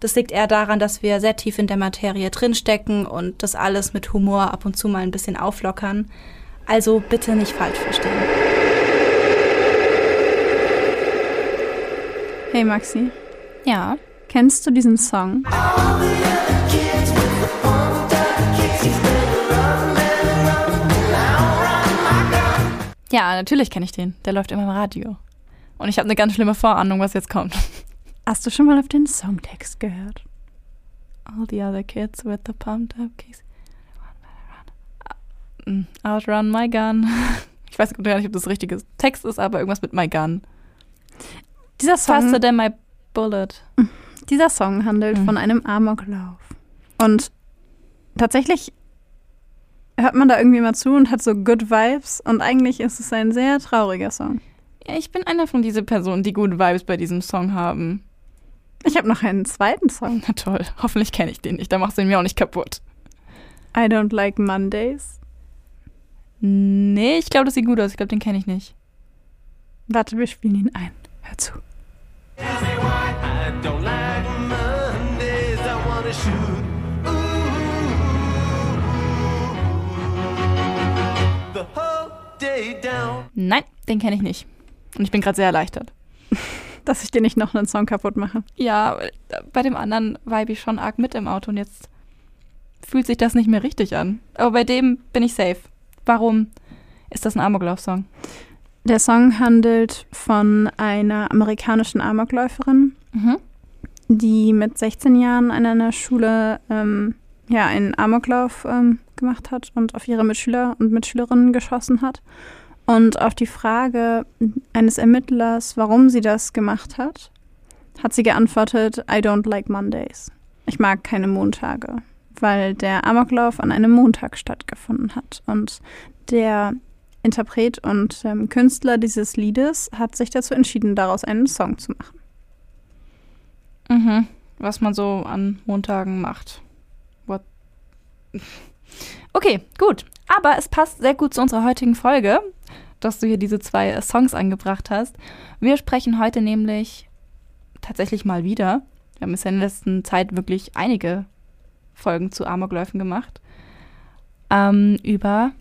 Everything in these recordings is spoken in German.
Das liegt eher daran, dass wir sehr tief in der Materie drinstecken und das alles mit Humor ab und zu mal ein bisschen auflockern. Also bitte nicht falsch verstehen. Hey Maxi, Ja. kennst du diesen Song? Ja, natürlich kenne ich den. Der läuft immer im Radio. Und ich habe eine ganz schlimme Vorahnung, was jetzt kommt. Hast du schon mal auf den Songtext gehört? All the other kids with the pumped up keys. Outrun my gun. Ich weiß gar nicht, ob das richtige Text ist, aber irgendwas mit my gun. Dieser Song, Faster than my bullet. dieser Song handelt Mhm. von einem Amoklauf. Und tatsächlich hört man da irgendwie mal zu und hat so good Vibes. Und eigentlich ist es ein sehr trauriger Song. Ja, ich bin einer von diesen Personen, die gute Vibes bei diesem Song haben. Ich habe noch einen zweiten Song. Na toll, hoffentlich kenne ich den nicht. Da machst du ihn mir auch nicht kaputt. I don't like Mondays. Nee, ich glaube, das sieht gut aus. Ich glaube, den kenne ich nicht. Warte, wir spielen ihn ein. Hör zu. Nein, den kenne ich nicht. Und ich bin gerade sehr erleichtert. Dass ich dir nicht noch einen Song kaputt mache. Ja, bei dem anderen vibe ich schon arg mit im Auto und jetzt fühlt sich das nicht mehr richtig an. Aber bei dem bin ich safe. Warum ist das ein Amoklauf-Song? Der Song handelt von einer amerikanischen Amokläuferin, Mhm. die mit 16 Jahren an einer Schule ähm, ja, einen Amoklauf ähm, gemacht hat und auf ihre Mitschüler und Mitschülerinnen geschossen hat. Und auf die Frage eines Ermittlers, warum sie das gemacht hat, hat sie geantwortet, I don't like Mondays. Ich mag keine Montage, weil der Amoklauf an einem Montag stattgefunden hat. Und der Interpret und ähm, Künstler dieses Liedes hat sich dazu entschieden, daraus einen Song zu machen. Mhm. Was man so an Montagen macht. What? Okay, gut. Aber es passt sehr gut zu unserer heutigen Folge, dass du hier diese zwei Songs angebracht hast. Wir sprechen heute nämlich tatsächlich mal wieder. Wir haben es ja in der letzten Zeit wirklich einige Folgen zu Amokläufen gemacht. Ähm, über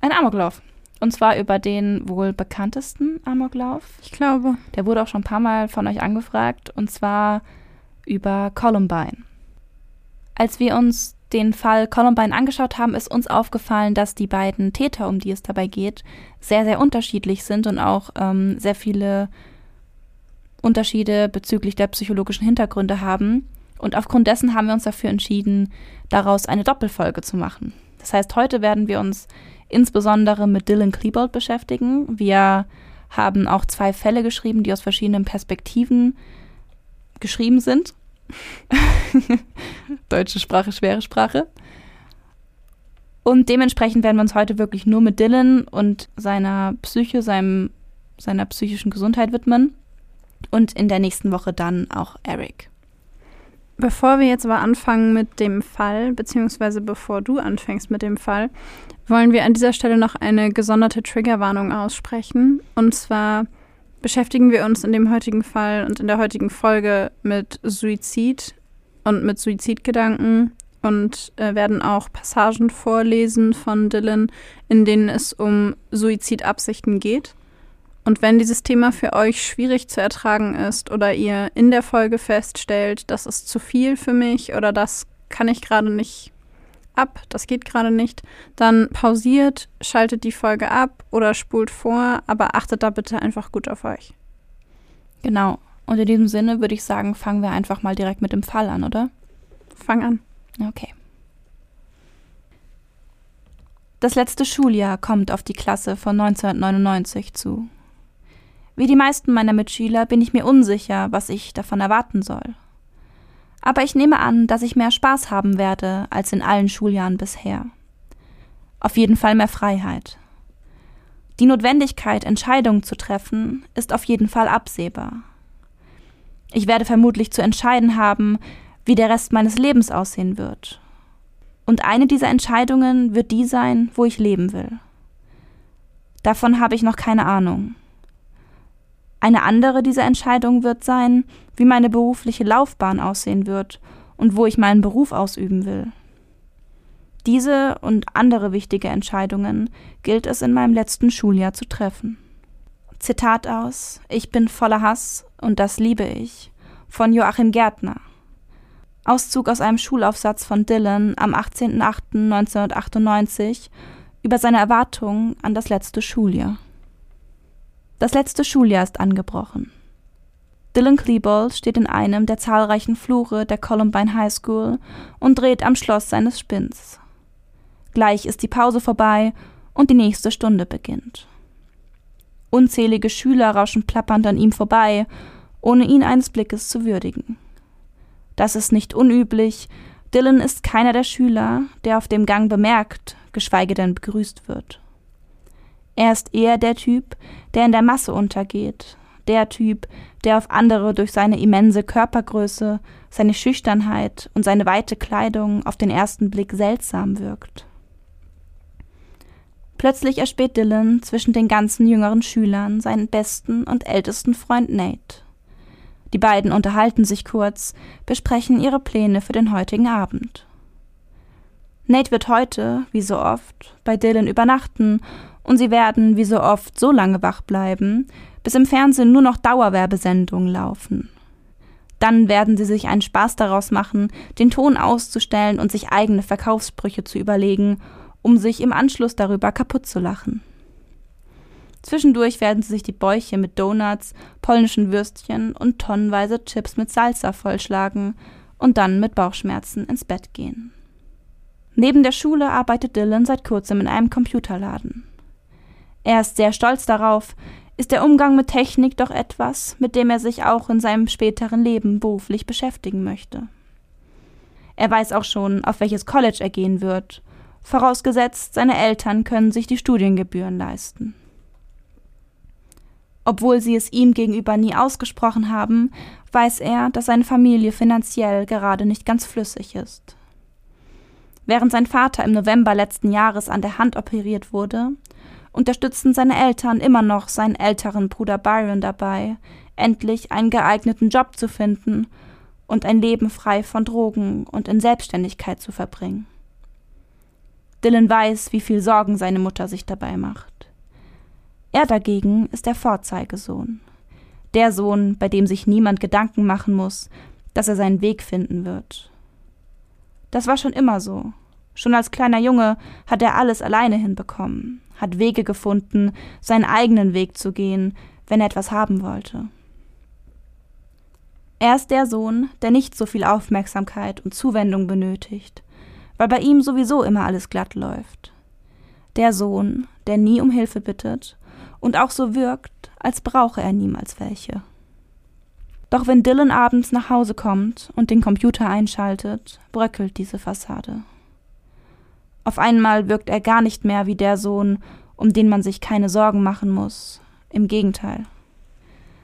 einen Amoklauf. Und zwar über den wohl bekanntesten Amoklauf. Ich glaube. Der wurde auch schon ein paar Mal von euch angefragt und zwar über Columbine. Als wir uns den Fall Columbine angeschaut haben, ist uns aufgefallen, dass die beiden Täter, um die es dabei geht, sehr, sehr unterschiedlich sind und auch ähm, sehr viele Unterschiede bezüglich der psychologischen Hintergründe haben. Und aufgrund dessen haben wir uns dafür entschieden, daraus eine Doppelfolge zu machen. Das heißt, heute werden wir uns insbesondere mit Dylan Klebold beschäftigen. Wir haben auch zwei Fälle geschrieben, die aus verschiedenen Perspektiven geschrieben sind. Deutsche Sprache, schwere Sprache. Und dementsprechend werden wir uns heute wirklich nur mit Dylan und seiner Psyche, seinem, seiner psychischen Gesundheit widmen. Und in der nächsten Woche dann auch Eric. Bevor wir jetzt aber anfangen mit dem Fall, beziehungsweise bevor du anfängst mit dem Fall, wollen wir an dieser Stelle noch eine gesonderte Triggerwarnung aussprechen. Und zwar beschäftigen wir uns in dem heutigen Fall und in der heutigen Folge mit Suizid und mit Suizidgedanken und äh, werden auch Passagen vorlesen von Dylan, in denen es um Suizidabsichten geht. Und wenn dieses Thema für euch schwierig zu ertragen ist oder ihr in der Folge feststellt, das ist zu viel für mich oder das kann ich gerade nicht ab, das geht gerade nicht, dann pausiert, schaltet die Folge ab oder spult vor, aber achtet da bitte einfach gut auf euch. Genau. Und in diesem Sinne würde ich sagen, fangen wir einfach mal direkt mit dem Fall an, oder? Fang an. Okay. Das letzte Schuljahr kommt auf die Klasse von 1999 zu. Wie die meisten meiner Mitschüler bin ich mir unsicher, was ich davon erwarten soll. Aber ich nehme an, dass ich mehr Spaß haben werde als in allen Schuljahren bisher. Auf jeden Fall mehr Freiheit. Die Notwendigkeit, Entscheidungen zu treffen, ist auf jeden Fall absehbar. Ich werde vermutlich zu entscheiden haben, wie der Rest meines Lebens aussehen wird. Und eine dieser Entscheidungen wird die sein, wo ich leben will. Davon habe ich noch keine Ahnung. Eine andere dieser Entscheidungen wird sein, wie meine berufliche Laufbahn aussehen wird und wo ich meinen Beruf ausüben will. Diese und andere wichtige Entscheidungen gilt es in meinem letzten Schuljahr zu treffen. Zitat aus Ich bin voller Hass und das liebe ich von Joachim Gärtner. Auszug aus einem Schulaufsatz von Dylan am 18.08.1998 über seine Erwartungen an das letzte Schuljahr. Das letzte Schuljahr ist angebrochen. Dylan Klebold steht in einem der zahlreichen Flure der Columbine High School und dreht am Schloss seines Spinns. Gleich ist die Pause vorbei und die nächste Stunde beginnt. Unzählige Schüler rauschen plappernd an ihm vorbei, ohne ihn eines Blickes zu würdigen. Das ist nicht unüblich, Dylan ist keiner der Schüler, der auf dem Gang bemerkt, geschweige denn begrüßt wird. Er ist eher der Typ, der in der Masse untergeht, der Typ, der auf andere durch seine immense Körpergröße, seine Schüchternheit und seine weite Kleidung auf den ersten Blick seltsam wirkt. Plötzlich erspäht Dylan zwischen den ganzen jüngeren Schülern seinen besten und ältesten Freund Nate. Die beiden unterhalten sich kurz, besprechen ihre Pläne für den heutigen Abend. Nate wird heute, wie so oft, bei Dylan übernachten und sie werden, wie so oft, so lange wach bleiben, bis im Fernsehen nur noch Dauerwerbesendungen laufen. Dann werden sie sich einen Spaß daraus machen, den Ton auszustellen und sich eigene Verkaufssprüche zu überlegen, um sich im Anschluss darüber kaputt zu lachen. Zwischendurch werden sie sich die Bäuche mit Donuts, polnischen Würstchen und tonnenweise Chips mit Salsa vollschlagen und dann mit Bauchschmerzen ins Bett gehen. Neben der Schule arbeitet Dylan seit kurzem in einem Computerladen. Er ist sehr stolz darauf, ist der Umgang mit Technik doch etwas, mit dem er sich auch in seinem späteren Leben beruflich beschäftigen möchte. Er weiß auch schon, auf welches College er gehen wird, vorausgesetzt, seine Eltern können sich die Studiengebühren leisten. Obwohl sie es ihm gegenüber nie ausgesprochen haben, weiß er, dass seine Familie finanziell gerade nicht ganz flüssig ist. Während sein Vater im November letzten Jahres an der Hand operiert wurde, unterstützten seine Eltern immer noch seinen älteren Bruder Byron dabei, endlich einen geeigneten Job zu finden und ein Leben frei von Drogen und in Selbstständigkeit zu verbringen. Dylan weiß, wie viel Sorgen seine Mutter sich dabei macht. Er dagegen ist der Vorzeigesohn. Der Sohn, bei dem sich niemand Gedanken machen muss, dass er seinen Weg finden wird. Das war schon immer so. Schon als kleiner Junge hat er alles alleine hinbekommen hat Wege gefunden, seinen eigenen Weg zu gehen, wenn er etwas haben wollte. Er ist der Sohn, der nicht so viel Aufmerksamkeit und Zuwendung benötigt, weil bei ihm sowieso immer alles glatt läuft. Der Sohn, der nie um Hilfe bittet und auch so wirkt, als brauche er niemals welche. Doch wenn Dylan abends nach Hause kommt und den Computer einschaltet, bröckelt diese Fassade. Auf einmal wirkt er gar nicht mehr wie der Sohn, um den man sich keine Sorgen machen muss. Im Gegenteil.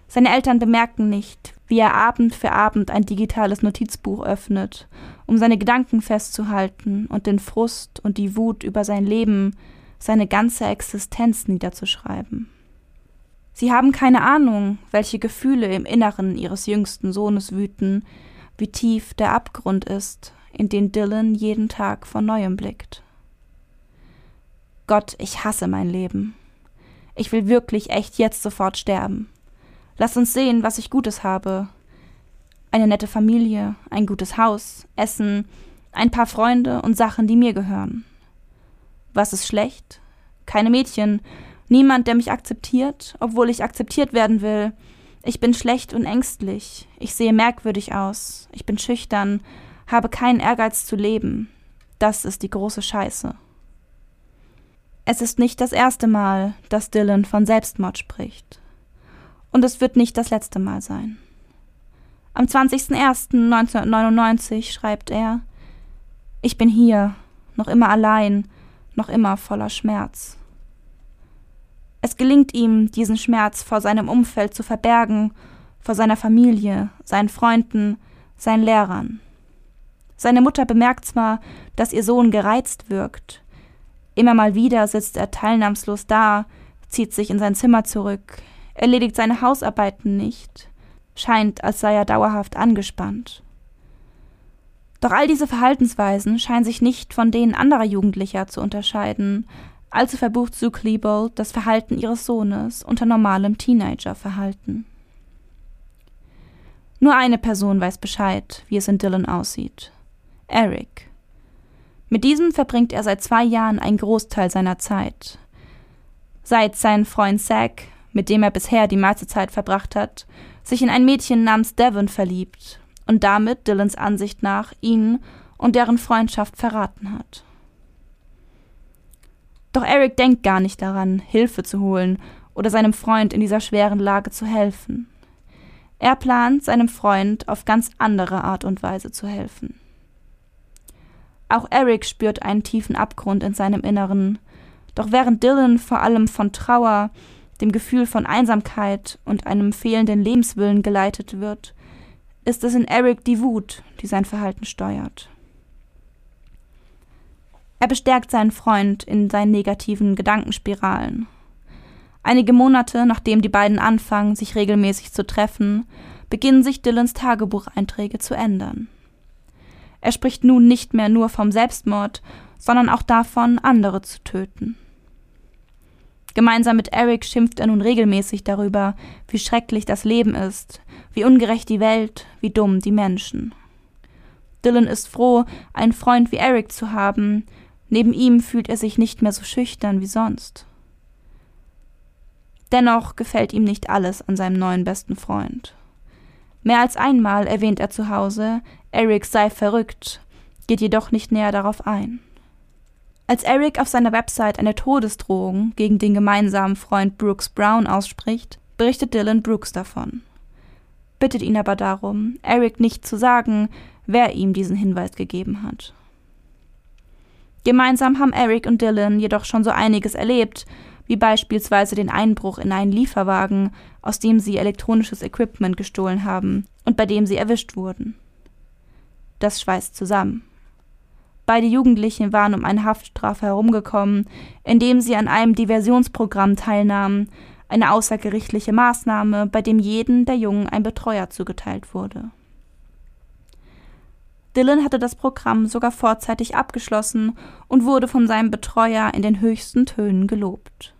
Seine Eltern bemerken nicht, wie er Abend für Abend ein digitales Notizbuch öffnet, um seine Gedanken festzuhalten und den Frust und die Wut über sein Leben, seine ganze Existenz niederzuschreiben. Sie haben keine Ahnung, welche Gefühle im Inneren ihres jüngsten Sohnes wüten, wie tief der Abgrund ist, in den Dylan jeden Tag von neuem blickt. Gott, ich hasse mein Leben. Ich will wirklich echt jetzt sofort sterben. Lass uns sehen, was ich Gutes habe. Eine nette Familie, ein gutes Haus, Essen, Ein paar Freunde und Sachen, die mir gehören. Was ist schlecht? Keine Mädchen, niemand, der mich akzeptiert, obwohl ich akzeptiert werden will. Ich bin schlecht und ängstlich, ich sehe merkwürdig aus, ich bin schüchtern, habe keinen Ehrgeiz zu leben. Das ist die große Scheiße. Es ist nicht das erste Mal, dass Dylan von Selbstmord spricht. Und es wird nicht das letzte Mal sein. Am 20.01.1999 schreibt er, ich bin hier, noch immer allein, noch immer voller Schmerz. Es gelingt ihm, diesen Schmerz vor seinem Umfeld zu verbergen, vor seiner Familie, seinen Freunden, seinen Lehrern. Seine Mutter bemerkt zwar, dass ihr Sohn gereizt wirkt. Immer mal wieder sitzt er teilnahmslos da, zieht sich in sein Zimmer zurück, erledigt seine Hausarbeiten nicht, scheint, als sei er dauerhaft angespannt. Doch all diese Verhaltensweisen scheinen sich nicht von denen anderer Jugendlicher zu unterscheiden, also verbucht Sue Klebold das Verhalten ihres Sohnes unter normalem Teenagerverhalten. Nur eine Person weiß Bescheid, wie es in Dylan aussieht. Eric. Mit diesem verbringt er seit zwei Jahren einen Großteil seiner Zeit. Seit sein Freund Zack, mit dem er bisher die meiste Zeit verbracht hat, sich in ein Mädchen namens Devon verliebt und damit Dylans Ansicht nach ihn und deren Freundschaft verraten hat. Doch Eric denkt gar nicht daran, Hilfe zu holen oder seinem Freund in dieser schweren Lage zu helfen. Er plant, seinem Freund auf ganz andere Art und Weise zu helfen. Auch Eric spürt einen tiefen Abgrund in seinem Inneren, doch während Dylan vor allem von Trauer, dem Gefühl von Einsamkeit und einem fehlenden Lebenswillen geleitet wird, ist es in Eric die Wut, die sein Verhalten steuert. Er bestärkt seinen Freund in seinen negativen Gedankenspiralen. Einige Monate nachdem die beiden anfangen, sich regelmäßig zu treffen, beginnen sich Dylans Tagebucheinträge zu ändern. Er spricht nun nicht mehr nur vom Selbstmord, sondern auch davon, andere zu töten. Gemeinsam mit Eric schimpft er nun regelmäßig darüber, wie schrecklich das Leben ist, wie ungerecht die Welt, wie dumm die Menschen. Dylan ist froh, einen Freund wie Eric zu haben, Neben ihm fühlt er sich nicht mehr so schüchtern wie sonst. Dennoch gefällt ihm nicht alles an seinem neuen besten Freund. Mehr als einmal erwähnt er zu Hause, Eric sei verrückt, geht jedoch nicht näher darauf ein. Als Eric auf seiner Website eine Todesdrohung gegen den gemeinsamen Freund Brooks Brown ausspricht, berichtet Dylan Brooks davon, bittet ihn aber darum, Eric nicht zu sagen, wer ihm diesen Hinweis gegeben hat. Gemeinsam haben Eric und Dylan jedoch schon so einiges erlebt, wie beispielsweise den Einbruch in einen Lieferwagen, aus dem sie elektronisches Equipment gestohlen haben und bei dem sie erwischt wurden. Das schweißt zusammen. Beide Jugendlichen waren um eine Haftstrafe herumgekommen, indem sie an einem Diversionsprogramm teilnahmen, eine außergerichtliche Maßnahme, bei dem jeden der Jungen ein Betreuer zugeteilt wurde. Dylan hatte das Programm sogar vorzeitig abgeschlossen und wurde von seinem Betreuer in den höchsten Tönen gelobt.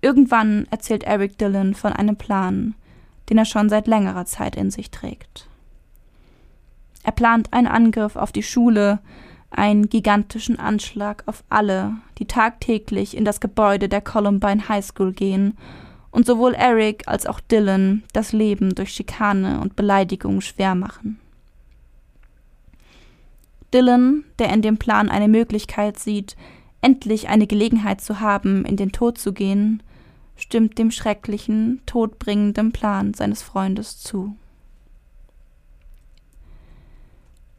Irgendwann erzählt Eric Dylan von einem Plan, den er schon seit längerer Zeit in sich trägt. Er plant einen Angriff auf die Schule, einen gigantischen Anschlag auf alle, die tagtäglich in das Gebäude der Columbine High School gehen und sowohl Eric als auch Dylan das Leben durch Schikane und Beleidigung schwer machen. Dylan, der in dem Plan eine Möglichkeit sieht, endlich eine Gelegenheit zu haben, in den Tod zu gehen, stimmt dem schrecklichen, todbringenden Plan seines Freundes zu.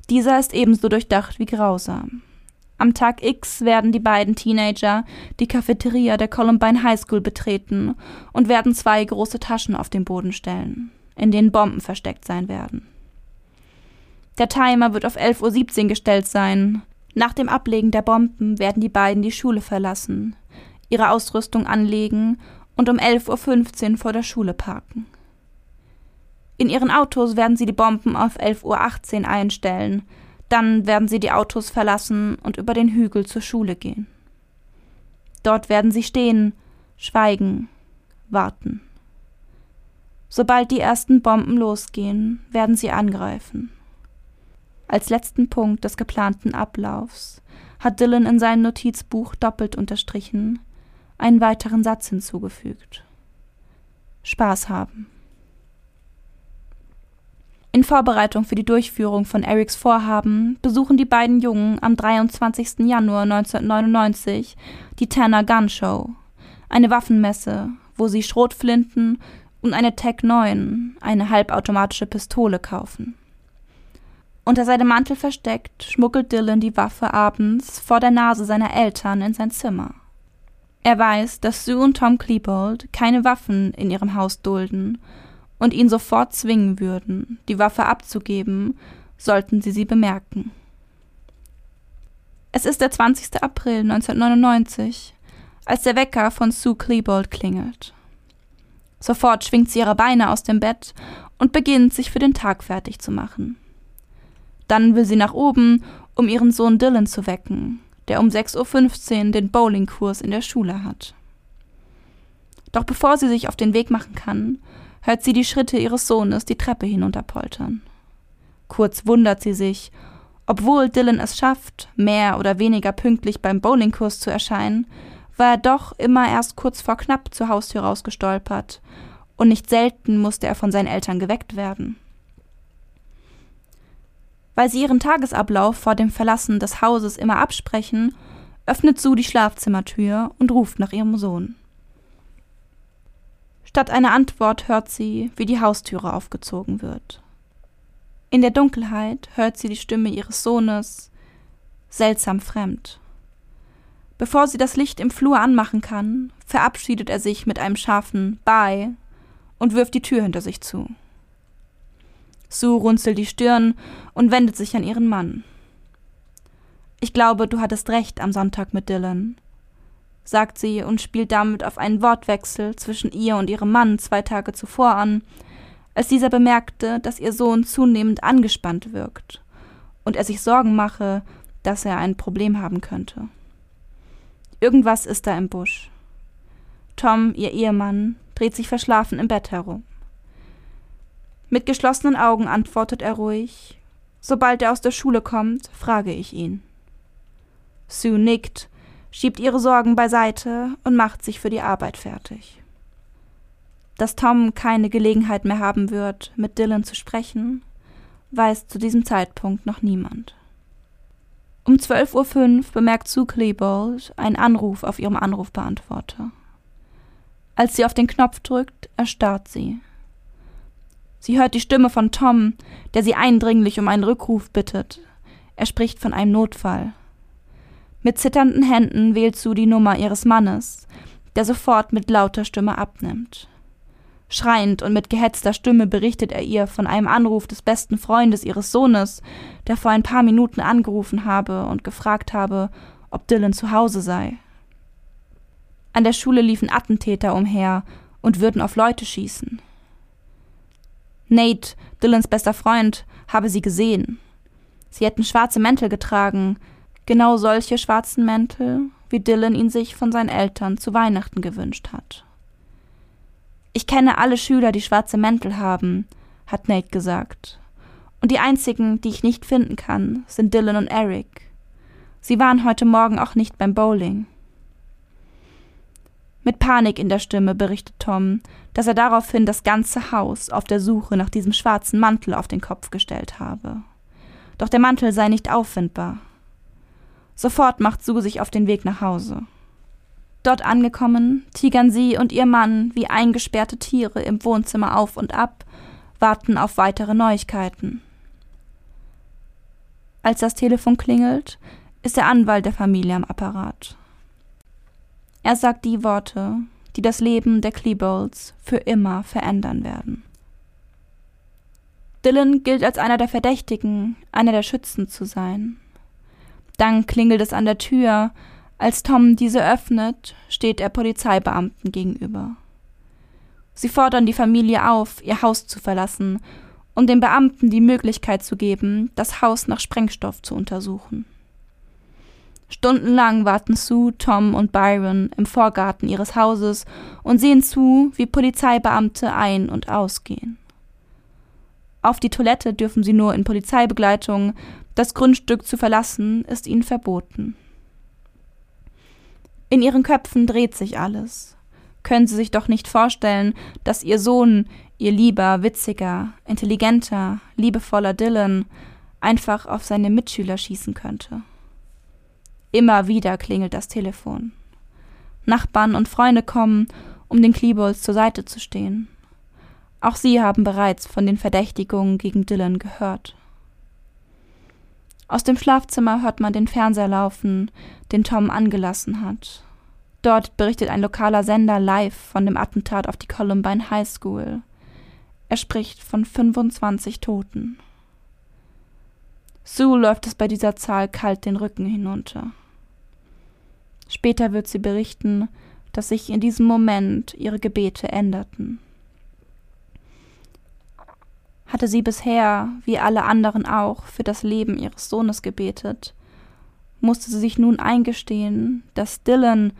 Dieser ist ebenso durchdacht wie grausam. Am Tag X werden die beiden Teenager die Cafeteria der Columbine High School betreten und werden zwei große Taschen auf den Boden stellen, in denen Bomben versteckt sein werden. Der Timer wird auf 11.17 Uhr gestellt sein. Nach dem Ablegen der Bomben werden die beiden die Schule verlassen, ihre Ausrüstung anlegen und um 11.15 Uhr vor der Schule parken. In ihren Autos werden sie die Bomben auf 11.18 Uhr einstellen, dann werden sie die Autos verlassen und über den Hügel zur Schule gehen. Dort werden sie stehen, schweigen, warten. Sobald die ersten Bomben losgehen, werden sie angreifen. Als letzten Punkt des geplanten Ablaufs hat Dylan in seinem Notizbuch doppelt unterstrichen einen weiteren Satz hinzugefügt. Spaß haben. In Vorbereitung für die Durchführung von Erics Vorhaben besuchen die beiden Jungen am 23. Januar 1999 die Tanner Gun Show, eine Waffenmesse, wo sie Schrotflinten und eine Tech 9, eine halbautomatische Pistole, kaufen. Unter seinem Mantel versteckt, schmuggelt Dylan die Waffe abends vor der Nase seiner Eltern in sein Zimmer. Er weiß, dass Sue und Tom Klebold keine Waffen in ihrem Haus dulden und ihn sofort zwingen würden, die Waffe abzugeben, sollten sie sie bemerken. Es ist der 20. April 1999, als der Wecker von Sue Klebold klingelt. Sofort schwingt sie ihre Beine aus dem Bett und beginnt, sich für den Tag fertig zu machen. Dann will sie nach oben, um ihren Sohn Dylan zu wecken, der um 6.15 Uhr den Bowlingkurs in der Schule hat. Doch bevor sie sich auf den Weg machen kann, hört sie die Schritte ihres Sohnes die Treppe hinunterpoltern. Kurz wundert sie sich, obwohl Dylan es schafft, mehr oder weniger pünktlich beim Bowlingkurs zu erscheinen, war er doch immer erst kurz vor knapp zur Haustür rausgestolpert, und nicht selten musste er von seinen Eltern geweckt werden. Weil sie ihren Tagesablauf vor dem Verlassen des Hauses immer absprechen, öffnet Sue die Schlafzimmertür und ruft nach ihrem Sohn. Statt einer Antwort hört sie, wie die Haustüre aufgezogen wird. In der Dunkelheit hört sie die Stimme ihres Sohnes, seltsam fremd. Bevor sie das Licht im Flur anmachen kann, verabschiedet er sich mit einem scharfen Bye und wirft die Tür hinter sich zu. Sue runzelt die Stirn und wendet sich an ihren Mann. Ich glaube, du hattest recht am Sonntag mit Dylan sagt sie und spielt damit auf einen Wortwechsel zwischen ihr und ihrem Mann zwei Tage zuvor an, als dieser bemerkte, dass ihr Sohn zunehmend angespannt wirkt und er sich Sorgen mache, dass er ein Problem haben könnte. Irgendwas ist da im Busch. Tom, ihr Ehemann, dreht sich verschlafen im Bett herum. Mit geschlossenen Augen antwortet er ruhig Sobald er aus der Schule kommt, frage ich ihn. Sue nickt schiebt ihre Sorgen beiseite und macht sich für die Arbeit fertig. Dass Tom keine Gelegenheit mehr haben wird, mit Dylan zu sprechen, weiß zu diesem Zeitpunkt noch niemand. Um 12.05 Uhr bemerkt Sue Klebold einen Anruf auf ihrem Anrufbeantworter. Als sie auf den Knopf drückt, erstarrt sie. Sie hört die Stimme von Tom, der sie eindringlich um einen Rückruf bittet. Er spricht von einem Notfall. Mit zitternden Händen wählt Sue die Nummer ihres Mannes, der sofort mit lauter Stimme abnimmt. Schreiend und mit gehetzter Stimme berichtet er ihr von einem Anruf des besten Freundes ihres Sohnes, der vor ein paar Minuten angerufen habe und gefragt habe, ob Dylan zu Hause sei. An der Schule liefen Attentäter umher und würden auf Leute schießen. Nate, Dylans bester Freund, habe sie gesehen. Sie hätten schwarze Mäntel getragen, Genau solche schwarzen Mäntel, wie Dylan ihn sich von seinen Eltern zu Weihnachten gewünscht hat. Ich kenne alle Schüler, die schwarze Mäntel haben, hat Nate gesagt. Und die einzigen, die ich nicht finden kann, sind Dylan und Eric. Sie waren heute Morgen auch nicht beim Bowling. Mit Panik in der Stimme berichtet Tom, dass er daraufhin das ganze Haus auf der Suche nach diesem schwarzen Mantel auf den Kopf gestellt habe. Doch der Mantel sei nicht auffindbar. Sofort macht Sue sich auf den Weg nach Hause. Dort angekommen, tigern sie und ihr Mann wie eingesperrte Tiere im Wohnzimmer auf und ab, warten auf weitere Neuigkeiten. Als das Telefon klingelt, ist der Anwalt der Familie am Apparat. Er sagt die Worte, die das Leben der Klebolds für immer verändern werden. Dylan gilt als einer der Verdächtigen, einer der Schützen zu sein. Dann klingelt es an der Tür. Als Tom diese öffnet, steht er Polizeibeamten gegenüber. Sie fordern die Familie auf, ihr Haus zu verlassen, um den Beamten die Möglichkeit zu geben, das Haus nach Sprengstoff zu untersuchen. Stundenlang warten Sue, Tom und Byron im Vorgarten ihres Hauses und sehen zu, wie Polizeibeamte ein- und ausgehen. Auf die Toilette dürfen sie nur in Polizeibegleitung, Das Grundstück zu verlassen ist ihnen verboten. In ihren Köpfen dreht sich alles. Können sie sich doch nicht vorstellen, dass ihr Sohn, ihr lieber, witziger, intelligenter, liebevoller Dylan einfach auf seine Mitschüler schießen könnte. Immer wieder klingelt das Telefon. Nachbarn und Freunde kommen, um den Klebold zur Seite zu stehen. Auch sie haben bereits von den Verdächtigungen gegen Dylan gehört. Aus dem Schlafzimmer hört man den Fernseher laufen, den Tom angelassen hat. Dort berichtet ein lokaler Sender live von dem Attentat auf die Columbine High School. Er spricht von 25 Toten. Sue läuft es bei dieser Zahl kalt den Rücken hinunter. Später wird sie berichten, dass sich in diesem Moment ihre Gebete änderten. Hatte sie bisher, wie alle anderen auch, für das Leben ihres Sohnes gebetet, musste sie sich nun eingestehen, dass Dylan,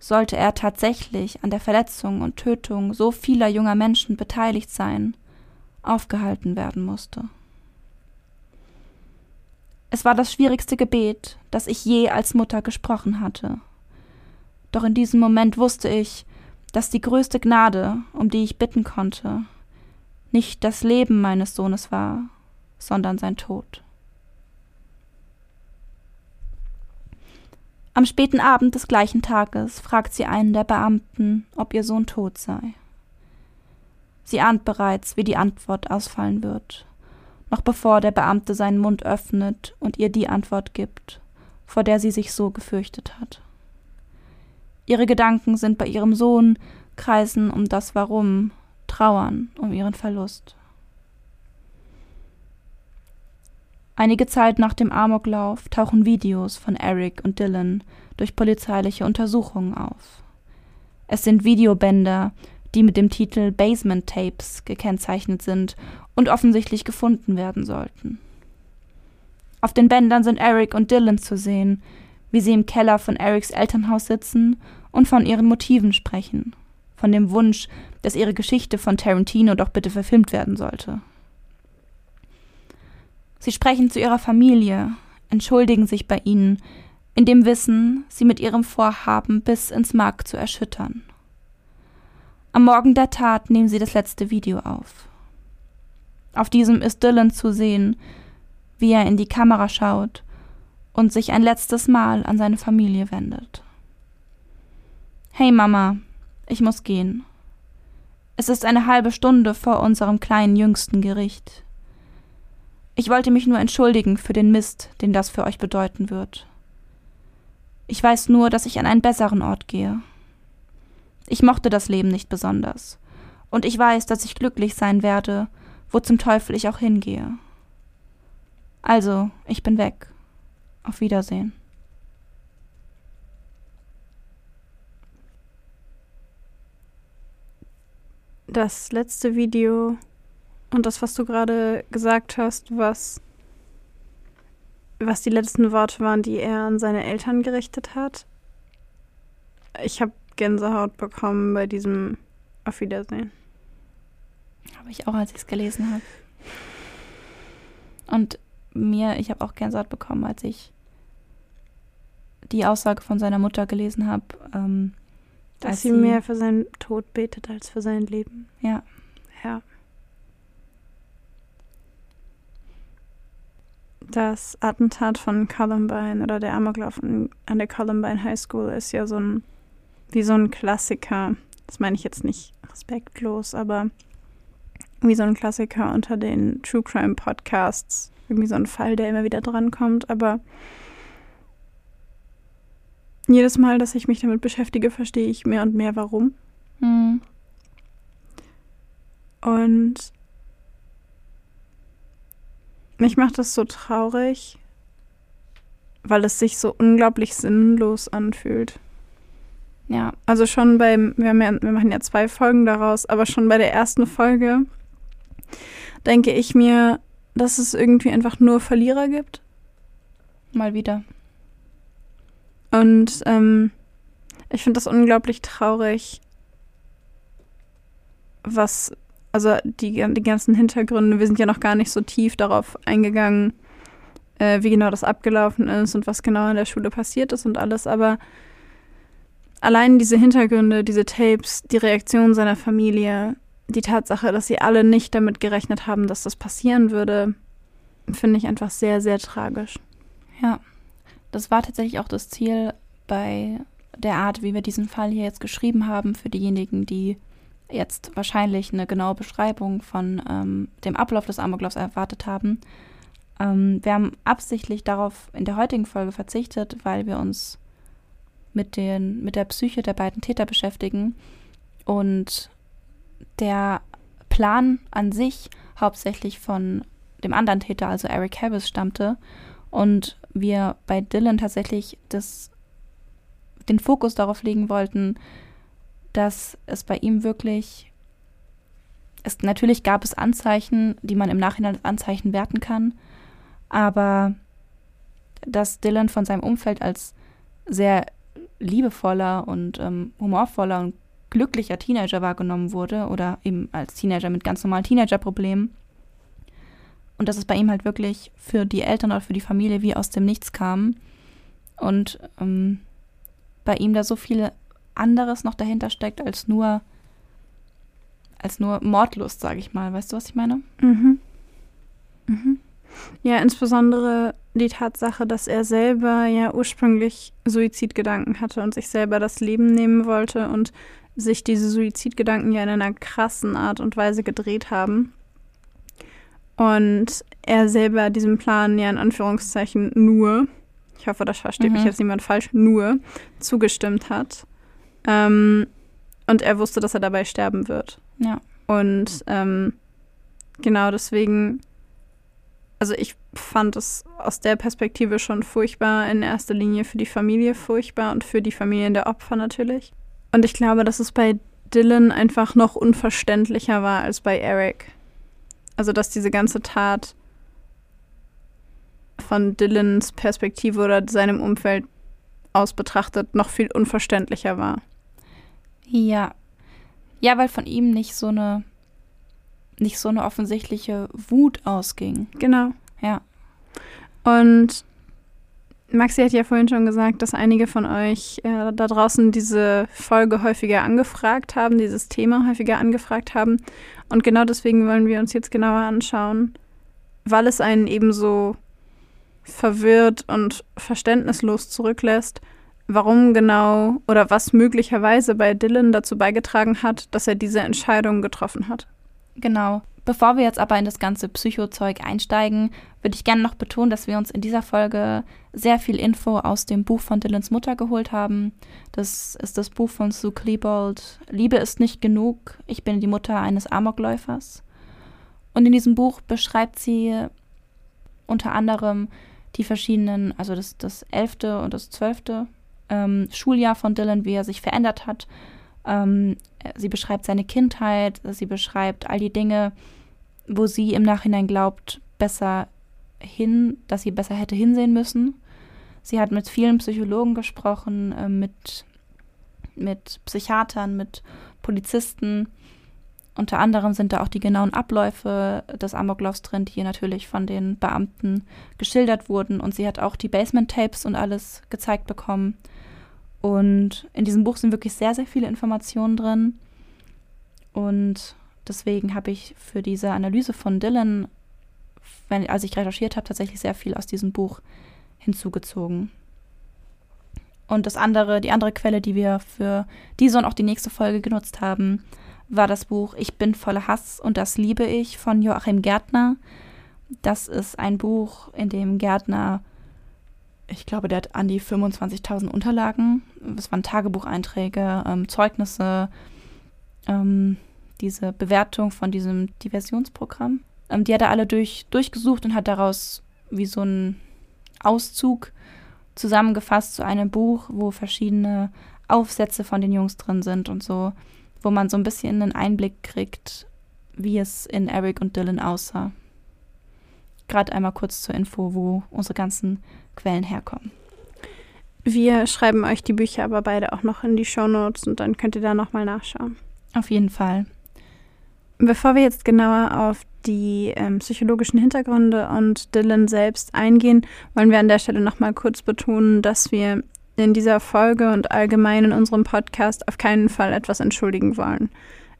sollte er tatsächlich an der Verletzung und Tötung so vieler junger Menschen beteiligt sein, aufgehalten werden musste. Es war das schwierigste Gebet, das ich je als Mutter gesprochen hatte. Doch in diesem Moment wusste ich, dass die größte Gnade, um die ich bitten konnte, nicht das Leben meines Sohnes war, sondern sein Tod. Am späten Abend des gleichen Tages fragt sie einen der Beamten, ob ihr Sohn tot sei. Sie ahnt bereits, wie die Antwort ausfallen wird noch bevor der Beamte seinen Mund öffnet und ihr die Antwort gibt, vor der sie sich so gefürchtet hat. Ihre Gedanken sind bei ihrem Sohn, kreisen um das Warum, trauern um ihren Verlust. Einige Zeit nach dem Amoklauf tauchen Videos von Eric und Dylan durch polizeiliche Untersuchungen auf. Es sind Videobänder, die mit dem Titel Basement Tapes gekennzeichnet sind und offensichtlich gefunden werden sollten. Auf den Bändern sind Eric und Dylan zu sehen, wie sie im Keller von Erics Elternhaus sitzen und von ihren Motiven sprechen, von dem Wunsch, dass ihre Geschichte von Tarantino doch bitte verfilmt werden sollte. Sie sprechen zu ihrer Familie, entschuldigen sich bei ihnen, in dem Wissen, sie mit ihrem Vorhaben bis ins Mark zu erschüttern. Am Morgen der Tat nehmen sie das letzte Video auf. Auf diesem ist Dylan zu sehen, wie er in die Kamera schaut und sich ein letztes Mal an seine Familie wendet. Hey Mama, ich muss gehen. Es ist eine halbe Stunde vor unserem kleinen jüngsten Gericht. Ich wollte mich nur entschuldigen für den Mist, den das für euch bedeuten wird. Ich weiß nur, dass ich an einen besseren Ort gehe. Ich mochte das Leben nicht besonders. Und ich weiß, dass ich glücklich sein werde, wo zum Teufel ich auch hingehe. Also, ich bin weg. Auf Wiedersehen. Das letzte Video und das, was du gerade gesagt hast, was, was die letzten Worte waren, die er an seine Eltern gerichtet hat. Ich habe Gänsehaut bekommen bei diesem Auf Wiedersehen. Habe ich auch, als ich es gelesen habe. Und mir, ich habe auch Gänsehaut bekommen, als ich die Aussage von seiner Mutter gelesen habe. Ähm, Dass sie mehr für seinen Tod betet als für sein Leben. Ja. Ja. Das Attentat von Columbine oder der Amoklauf an der Columbine High School ist ja so ein wie so ein Klassiker. Das meine ich jetzt nicht respektlos, aber wie so ein Klassiker unter den True Crime Podcasts. Irgendwie so ein Fall, der immer wieder drankommt. Aber jedes Mal, dass ich mich damit beschäftige, verstehe ich mehr und mehr, warum. Mhm. Und mich macht das so traurig, weil es sich so unglaublich sinnlos anfühlt. Ja. Also schon beim, wir, haben ja, wir machen ja zwei Folgen daraus, aber schon bei der ersten Folge denke ich mir, dass es irgendwie einfach nur Verlierer gibt. Mal wieder. Und ähm, ich finde das unglaublich traurig, was, also die, die ganzen Hintergründe, wir sind ja noch gar nicht so tief darauf eingegangen, äh, wie genau das abgelaufen ist und was genau in der Schule passiert ist und alles, aber allein diese Hintergründe, diese Tapes, die Reaktion seiner Familie, die Tatsache, dass sie alle nicht damit gerechnet haben, dass das passieren würde, finde ich einfach sehr, sehr tragisch. Ja, das war tatsächlich auch das Ziel bei der Art, wie wir diesen Fall hier jetzt geschrieben haben, für diejenigen, die jetzt wahrscheinlich eine genaue Beschreibung von ähm, dem Ablauf des Amoklaufs erwartet haben. Ähm, wir haben absichtlich darauf in der heutigen Folge verzichtet, weil wir uns mit, den, mit der Psyche der beiden Täter beschäftigen und der Plan an sich hauptsächlich von dem anderen Täter, also Eric Harris, stammte. Und wir bei Dylan tatsächlich das, den Fokus darauf legen wollten, dass es bei ihm wirklich, es, natürlich gab es Anzeichen, die man im Nachhinein als Anzeichen werten kann, aber dass Dylan von seinem Umfeld als sehr liebevoller und ähm, humorvoller und glücklicher Teenager wahrgenommen wurde oder eben als Teenager mit ganz normalen Teenager-Problemen. Und dass es bei ihm halt wirklich für die Eltern oder für die Familie wie aus dem Nichts kam. Und ähm, bei ihm da so viel anderes noch dahinter steckt als nur als nur Mordlust, sage ich mal. Weißt du, was ich meine? Mhm. Mhm. Ja, insbesondere die Tatsache, dass er selber ja ursprünglich Suizidgedanken hatte und sich selber das Leben nehmen wollte und sich diese Suizidgedanken ja in einer krassen Art und Weise gedreht haben. Und er selber diesem Plan ja in Anführungszeichen nur, ich hoffe, das versteht Mhm. mich jetzt niemand falsch, nur zugestimmt hat. Ähm, und er wusste, dass er dabei sterben wird. Ja. Und ähm, genau deswegen, also ich fand es aus der Perspektive schon furchtbar, in erster Linie für die Familie furchtbar und für die Familien der Opfer natürlich. Und ich glaube, dass es bei Dylan einfach noch unverständlicher war als bei Eric. Also, dass diese ganze Tat von Dylans Perspektive oder seinem Umfeld aus betrachtet noch viel unverständlicher war. Ja. Ja, weil von ihm nicht so eine nicht so eine offensichtliche Wut ausging. Genau. Ja. Und Maxi hat ja vorhin schon gesagt, dass einige von euch äh, da draußen diese Folge häufiger angefragt haben, dieses Thema häufiger angefragt haben. Und genau deswegen wollen wir uns jetzt genauer anschauen, weil es einen ebenso verwirrt und verständnislos zurücklässt, warum genau oder was möglicherweise bei Dylan dazu beigetragen hat, dass er diese Entscheidung getroffen hat. Genau. Bevor wir jetzt aber in das ganze Psychozeug einsteigen, würde ich gerne noch betonen, dass wir uns in dieser Folge sehr viel Info aus dem Buch von Dylans Mutter geholt haben. Das ist das Buch von Sue Klebold. Liebe ist nicht genug. Ich bin die Mutter eines Amokläufers. Und in diesem Buch beschreibt sie unter anderem die verschiedenen, also das, das elfte und das zwölfte ähm, Schuljahr von Dylan, wie er sich verändert hat. Ähm, sie beschreibt seine Kindheit, sie beschreibt all die Dinge, wo sie im Nachhinein glaubt, besser hin, dass sie besser hätte hinsehen müssen. Sie hat mit vielen Psychologen gesprochen, äh, mit, mit Psychiatern, mit Polizisten. Unter anderem sind da auch die genauen Abläufe des Amoklaufs drin, die hier natürlich von den Beamten geschildert wurden. Und sie hat auch die Basement-Tapes und alles gezeigt bekommen. Und in diesem Buch sind wirklich sehr, sehr viele Informationen drin. Und deswegen habe ich für diese Analyse von Dylan, wenn, als ich recherchiert habe, tatsächlich sehr viel aus diesem Buch hinzugezogen. Und das andere, die andere Quelle, die wir für diese und auch die nächste Folge genutzt haben, war das Buch Ich bin voller Hass und das liebe ich von Joachim Gärtner. Das ist ein Buch, in dem Gärtner, ich glaube, der hat an die 25.000 Unterlagen. Es waren Tagebucheinträge, ähm, Zeugnisse, ähm, diese Bewertung von diesem Diversionsprogramm. Ähm, die hat er alle durch, durchgesucht und hat daraus wie so einen Auszug zusammengefasst zu einem Buch, wo verschiedene Aufsätze von den Jungs drin sind und so, wo man so ein bisschen einen Einblick kriegt, wie es in Eric und Dylan aussah. Gerade einmal kurz zur Info, wo unsere ganzen Quellen herkommen. Wir schreiben euch die Bücher aber beide auch noch in die Shownotes und dann könnt ihr da nochmal nachschauen. Auf jeden Fall. Bevor wir jetzt genauer auf die ähm, psychologischen Hintergründe und Dylan selbst eingehen, wollen wir an der Stelle nochmal kurz betonen, dass wir in dieser Folge und allgemein in unserem Podcast auf keinen Fall etwas entschuldigen wollen.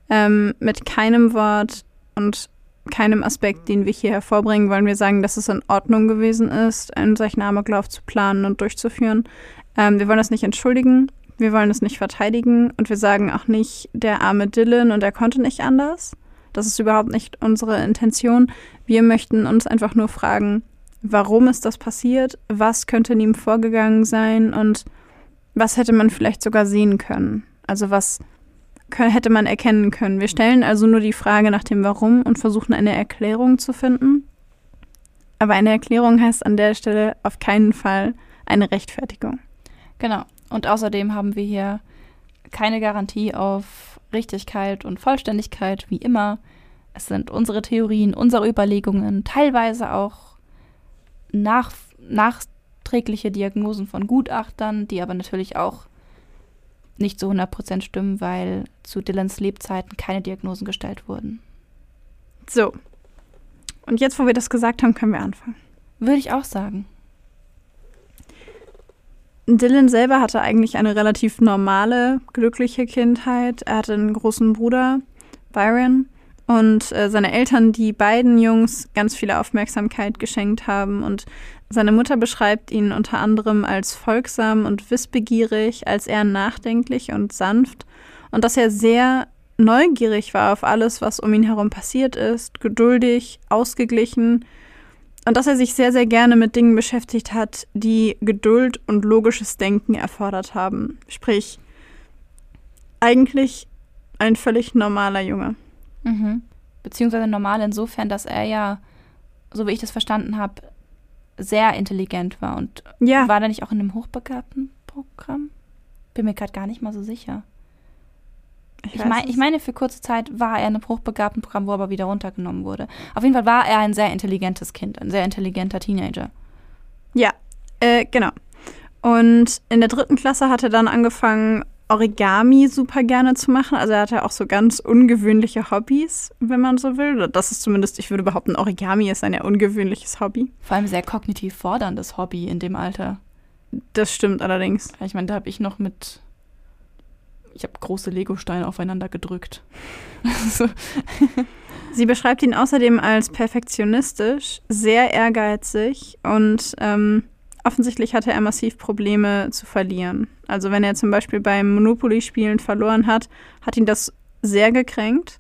Ähm, mit keinem Wort und keinem Aspekt, den wir hier hervorbringen, wollen wir sagen, dass es in Ordnung gewesen ist, einen solchen Amoklauf zu planen und durchzuführen. Ähm, wir wollen das nicht entschuldigen, wir wollen es nicht verteidigen und wir sagen auch nicht, der arme Dylan und er konnte nicht anders. Das ist überhaupt nicht unsere Intention. Wir möchten uns einfach nur fragen, warum ist das passiert, was könnte in ihm vorgegangen sein und was hätte man vielleicht sogar sehen können. Also was hätte man erkennen können. Wir stellen also nur die Frage nach dem Warum und versuchen eine Erklärung zu finden. Aber eine Erklärung heißt an der Stelle auf keinen Fall eine Rechtfertigung. Genau. Und außerdem haben wir hier keine Garantie auf Richtigkeit und Vollständigkeit, wie immer. Es sind unsere Theorien, unsere Überlegungen, teilweise auch nach, nachträgliche Diagnosen von Gutachtern, die aber natürlich auch nicht zu 100% stimmen, weil zu Dylans Lebzeiten keine Diagnosen gestellt wurden. So. Und jetzt, wo wir das gesagt haben, können wir anfangen. Würde ich auch sagen. Dylan selber hatte eigentlich eine relativ normale, glückliche Kindheit. Er hatte einen großen Bruder, Byron, und äh, seine Eltern, die beiden Jungs ganz viel Aufmerksamkeit geschenkt haben. Und seine Mutter beschreibt ihn unter anderem als folgsam und wissbegierig, als eher nachdenklich und sanft und dass er sehr neugierig war auf alles, was um ihn herum passiert ist, geduldig, ausgeglichen und dass er sich sehr, sehr gerne mit Dingen beschäftigt hat, die Geduld und logisches Denken erfordert haben. Sprich, eigentlich ein völlig normaler Junge. Mhm. Beziehungsweise normal insofern, dass er ja, so wie ich das verstanden habe, sehr intelligent war. Und Ja. war er nicht auch in einem Hochbegabtenprogramm? Bin mir gerade gar nicht mal so sicher. Ich, mein, ich meine, für kurze Zeit war er in einem Hochbegabtenprogramm, wo er aber wieder runtergenommen wurde. Auf jeden Fall war er ein sehr intelligentes Kind, ein sehr intelligenter Teenager. Ja, äh, genau. Und in der dritten Klasse hat er dann angefangen, Origami super gerne zu machen. Also er hatte auch so ganz ungewöhnliche Hobbys, wenn man so will. Oder Das ist zumindest, ich würde behaupten, Origami ist ein eher ungewöhnliches Hobby. Vor allem sehr kognitiv forderndes Hobby in dem Alter. Das stimmt allerdings. Ich meine, da habe ich noch mit. Ich habe große Legosteine aufeinander gedrückt. Sie beschreibt ihn außerdem als perfektionistisch, sehr ehrgeizig und ähm, offensichtlich hatte er massiv Probleme zu verlieren. Also wenn er zum Beispiel beim Monopoly-Spielen verloren hat, hat ihn das sehr gekränkt.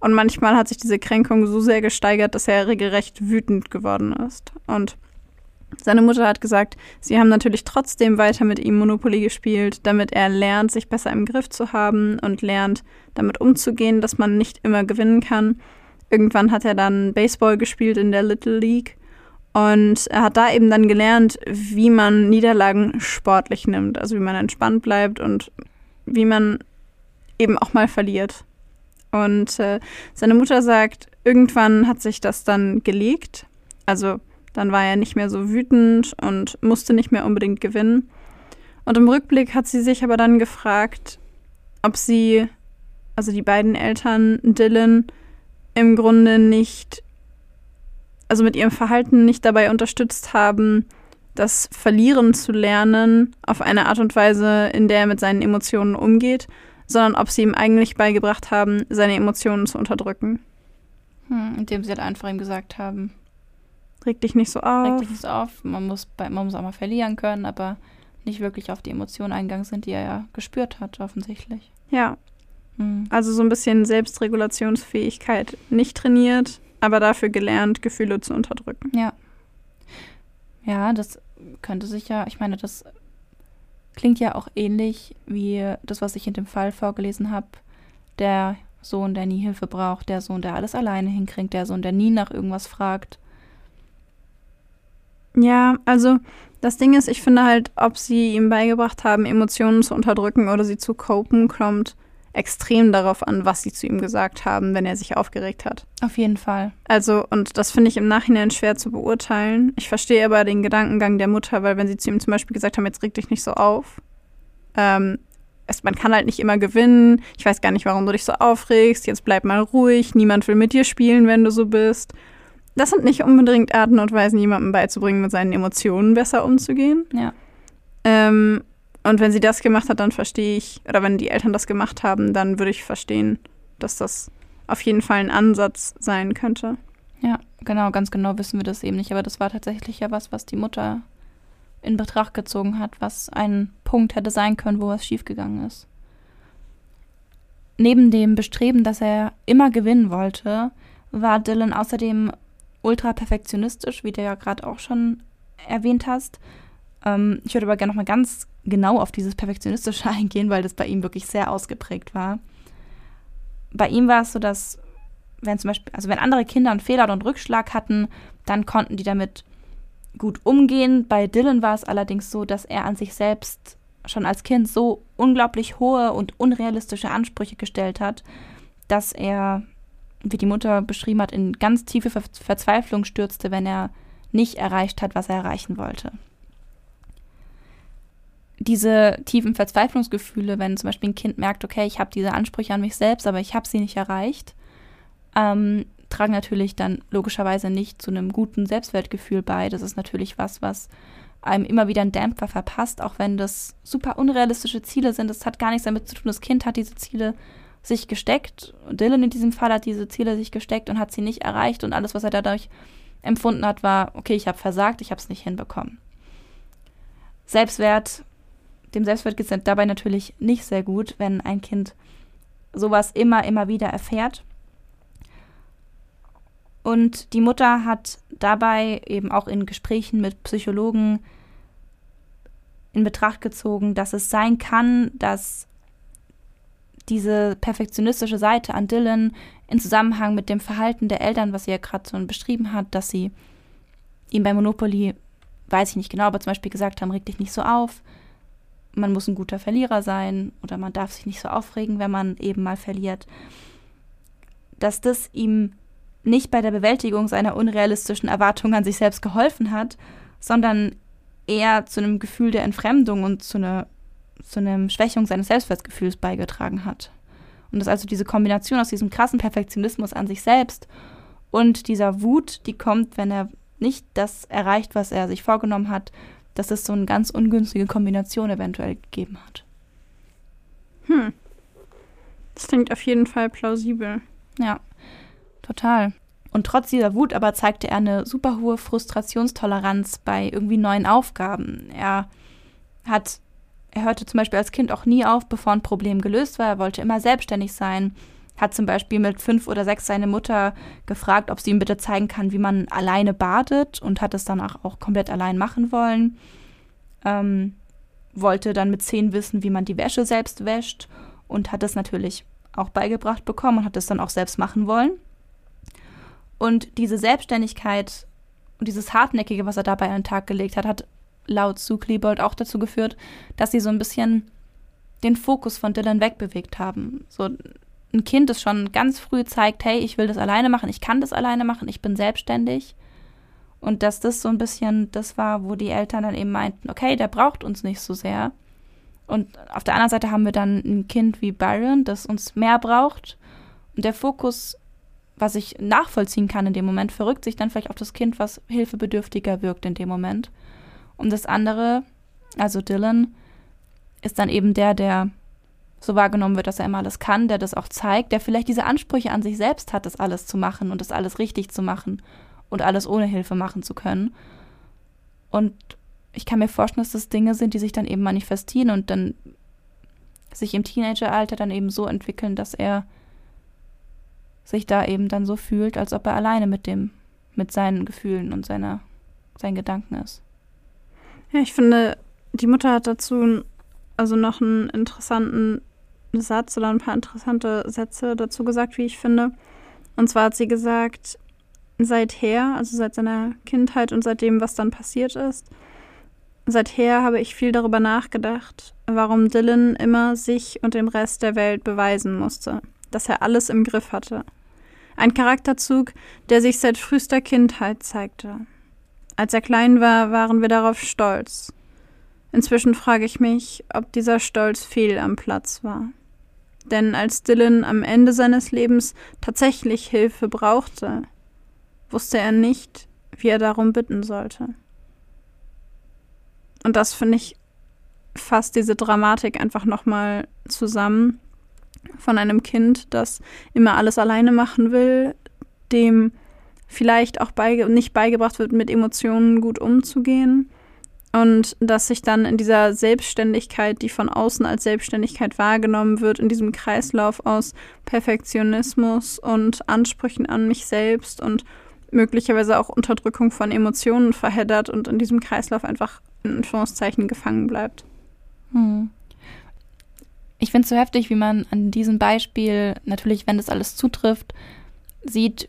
Und manchmal hat sich diese Kränkung so sehr gesteigert, dass er regelrecht wütend geworden ist. Und seine Mutter hat gesagt, sie haben natürlich trotzdem weiter mit ihm Monopoly gespielt, damit er lernt, sich besser im Griff zu haben und lernt, damit umzugehen, dass man nicht immer gewinnen kann. Irgendwann hat er dann Baseball gespielt in der Little League und er hat da eben dann gelernt, wie man Niederlagen sportlich nimmt, also wie man entspannt bleibt und wie man eben auch mal verliert. Und äh, seine Mutter sagt, irgendwann hat sich das dann gelegt. Also dann war er nicht mehr so wütend und musste nicht mehr unbedingt gewinnen. Und im Rückblick hat sie sich aber dann gefragt, ob sie, also die beiden Eltern, Dylan, im Grunde nicht, also mit ihrem Verhalten nicht dabei unterstützt haben, das Verlieren zu lernen auf eine Art und Weise, in der er mit seinen Emotionen umgeht, sondern ob sie ihm eigentlich beigebracht haben, seine Emotionen zu unterdrücken. Hm, indem sie halt einfach ihm gesagt haben, Reg dich nicht so reg auf. dich nicht so auf, man muss, bei, man muss auch mal verlieren können, aber nicht wirklich auf die Emotionen eingegangen sind, die er ja gespürt hat, offensichtlich. Ja, Hm. also so ein bisschen Selbstregulationsfähigkeit nicht trainiert, aber dafür gelernt, Gefühle zu unterdrücken. Ja. Ja, das könnte sich ja, ich meine, das klingt ja auch ähnlich wie das, was ich in dem Fall vorgelesen habe. Der Sohn, der nie Hilfe braucht, der Sohn, der alles alleine hinkriegt, der Sohn, der nie nach irgendwas fragt. Ja, also das Ding ist, ich finde halt, ob sie ihm beigebracht haben, Emotionen zu unterdrücken oder sie zu copen, kommt extrem darauf an, was sie zu ihm gesagt haben, wenn er sich aufgeregt hat. Auf jeden Fall. Also, und das finde ich im Nachhinein schwer zu beurteilen. Ich verstehe aber den Gedankengang der Mutter, weil wenn sie zu ihm zum Beispiel gesagt haben, jetzt reg dich nicht so auf, ähm, es man kann halt nicht immer gewinnen. Ich weiß gar nicht, warum du dich so aufregst. Jetzt bleib mal ruhig. Niemand will mit dir spielen, wenn du so bist. Das sind nicht unbedingt Arten und Weisen, jemandem beizubringen, mit seinen Emotionen besser umzugehen. Ja. Ähm, und wenn sie das gemacht hat, dann verstehe ich, oder wenn die Eltern das gemacht haben, dann würde ich verstehen, dass das auf jeden Fall ein Ansatz sein könnte. Ja, genau, ganz genau wissen wir das eben nicht. Aber das war tatsächlich ja was, was die Mutter in Betracht gezogen hat, was ein Punkt hätte sein können, wo was schiefgegangen ist. Neben dem Bestreben, dass er immer gewinnen wollte, war Dylan außerdem ultra perfektionistisch, wie du ja gerade auch schon erwähnt hast. Ähm, ich würde aber gerne nochmal ganz genau auf dieses Perfektionistische eingehen, weil das bei ihm wirklich sehr ausgeprägt war. Bei ihm war es so, dass wenn zum Beispiel, also wenn andere Kinder einen Fehler oder einen Rückschlag hatten, dann konnten die damit gut umgehen. Bei Dylan war es allerdings so, dass er an sich selbst schon als Kind so unglaublich hohe und unrealistische Ansprüche gestellt hat, dass er, wie die Mutter beschrieben hat, in ganz tiefe Ver Verzweiflung stürzte, wenn er nicht erreicht hat, was er erreichen wollte. Diese tiefen Verzweiflungsgefühle, wenn zum Beispiel ein Kind merkt, okay, ich habe diese Ansprüche an mich selbst, aber ich habe sie nicht erreicht, ähm, tragen natürlich dann logischerweise nicht zu einem guten Selbstwertgefühl bei. Das ist natürlich was, was einem immer wieder einen Dämpfer verpasst, auch wenn das super unrealistische Ziele sind. Das hat gar nichts damit zu tun. Das Kind hat diese Ziele sich gesteckt. Dylan in diesem Fall hat diese Ziele sich gesteckt und hat sie nicht erreicht. Und alles, was er dadurch empfunden hat, war, okay, ich habe versagt, ich habe es nicht hinbekommen. Selbstwert, dem Selbstwert geht es dabei natürlich nicht sehr gut, wenn ein Kind sowas immer, immer wieder erfährt. Und die Mutter hat dabei eben auch in Gesprächen mit Psychologen in Betracht gezogen, dass es sein kann, dass diese perfektionistische Seite an Dylan in Zusammenhang mit dem Verhalten der Eltern, was sie ja gerade so beschrieben hat, dass sie ihm bei Monopoly, weiß ich nicht genau, aber zum Beispiel gesagt haben, reg dich nicht so auf, man muss ein guter Verlierer sein oder man darf sich nicht so aufregen, wenn man eben mal verliert, dass das ihm nicht bei der Bewältigung seiner unrealistischen Erwartungen an sich selbst geholfen hat, sondern eher zu einem Gefühl der Entfremdung und zu einer, zu einer Schwächung seines Selbstwertgefühls beigetragen hat. Und dass also diese Kombination aus diesem krassen Perfektionismus an sich selbst und dieser Wut, die kommt, wenn er nicht das erreicht, was er sich vorgenommen hat, dass es so eine ganz ungünstige Kombination eventuell gegeben hat. Hm. Das klingt auf jeden Fall plausibel. Ja. Total. Und trotz dieser Wut aber zeigte er eine super hohe Frustrationstoleranz bei irgendwie neuen Aufgaben. Er hat, er hörte zum Beispiel als Kind auch nie auf, bevor ein Problem gelöst war. Er wollte immer selbstständig sein. Hat zum Beispiel mit fünf oder sechs seine Mutter gefragt, ob sie ihm bitte zeigen kann, wie man alleine badet und hat es dann auch, auch komplett allein machen wollen. Ähm, wollte dann mit zehn wissen, wie man die Wäsche selbst wäscht und hat es natürlich auch beigebracht bekommen und hat es dann auch selbst machen wollen. Und diese Selbstständigkeit und dieses Hartnäckige, was er dabei an den Tag gelegt hat, hat laut Sue Klebold auch dazu geführt, dass sie so ein bisschen den Fokus von Dylan wegbewegt haben. So ein Kind, das schon ganz früh zeigt, hey, ich will das alleine machen, ich kann das alleine machen, ich bin selbstständig. Und dass das so ein bisschen das war, wo die Eltern dann eben meinten, okay, der braucht uns nicht so sehr. Und auf der anderen Seite haben wir dann ein Kind wie Byron, das uns mehr braucht. Und der Fokus was ich nachvollziehen kann in dem Moment, verrückt sich dann vielleicht auf das Kind, was hilfebedürftiger wirkt in dem Moment. Und das andere, also Dylan, ist dann eben der, der so wahrgenommen wird, dass er immer alles kann, der das auch zeigt, der vielleicht diese Ansprüche an sich selbst hat, das alles zu machen und das alles richtig zu machen und alles ohne Hilfe machen zu können. Und ich kann mir vorstellen, dass das Dinge sind, die sich dann eben manifestieren und dann sich im Teenageralter dann eben so entwickeln, dass er sich da eben dann so fühlt, als ob er alleine mit dem, mit seinen Gefühlen und seiner, seinen Gedanken ist. Ja, ich finde, die Mutter hat dazu also noch einen interessanten Satz oder ein paar interessante Sätze dazu gesagt, wie ich finde. Und zwar hat sie gesagt, seither, also seit seiner Kindheit und seitdem, was dann passiert ist, seither habe ich viel darüber nachgedacht, warum Dylan immer sich und dem Rest der Welt beweisen musste, dass er alles im Griff hatte, ein Charakterzug, der sich seit frühester Kindheit zeigte. Als er klein war, waren wir darauf stolz. Inzwischen frage ich mich, ob dieser Stolz fehl am Platz war. Denn als Dylan am Ende seines Lebens tatsächlich Hilfe brauchte, wusste er nicht, wie er darum bitten sollte. Und das finde ich fasst diese Dramatik einfach nochmal zusammen von einem Kind, das immer alles alleine machen will, dem vielleicht auch beige nicht beigebracht wird, mit Emotionen gut umzugehen und dass sich dann in dieser Selbstständigkeit, die von außen als Selbstständigkeit wahrgenommen wird, in diesem Kreislauf aus Perfektionismus und Ansprüchen an mich selbst und möglicherweise auch Unterdrückung von Emotionen verheddert und in diesem Kreislauf einfach in Anführungszeichen gefangen bleibt. Hm. Ich finde es so heftig, wie man an diesem Beispiel, natürlich, wenn das alles zutrifft, sieht,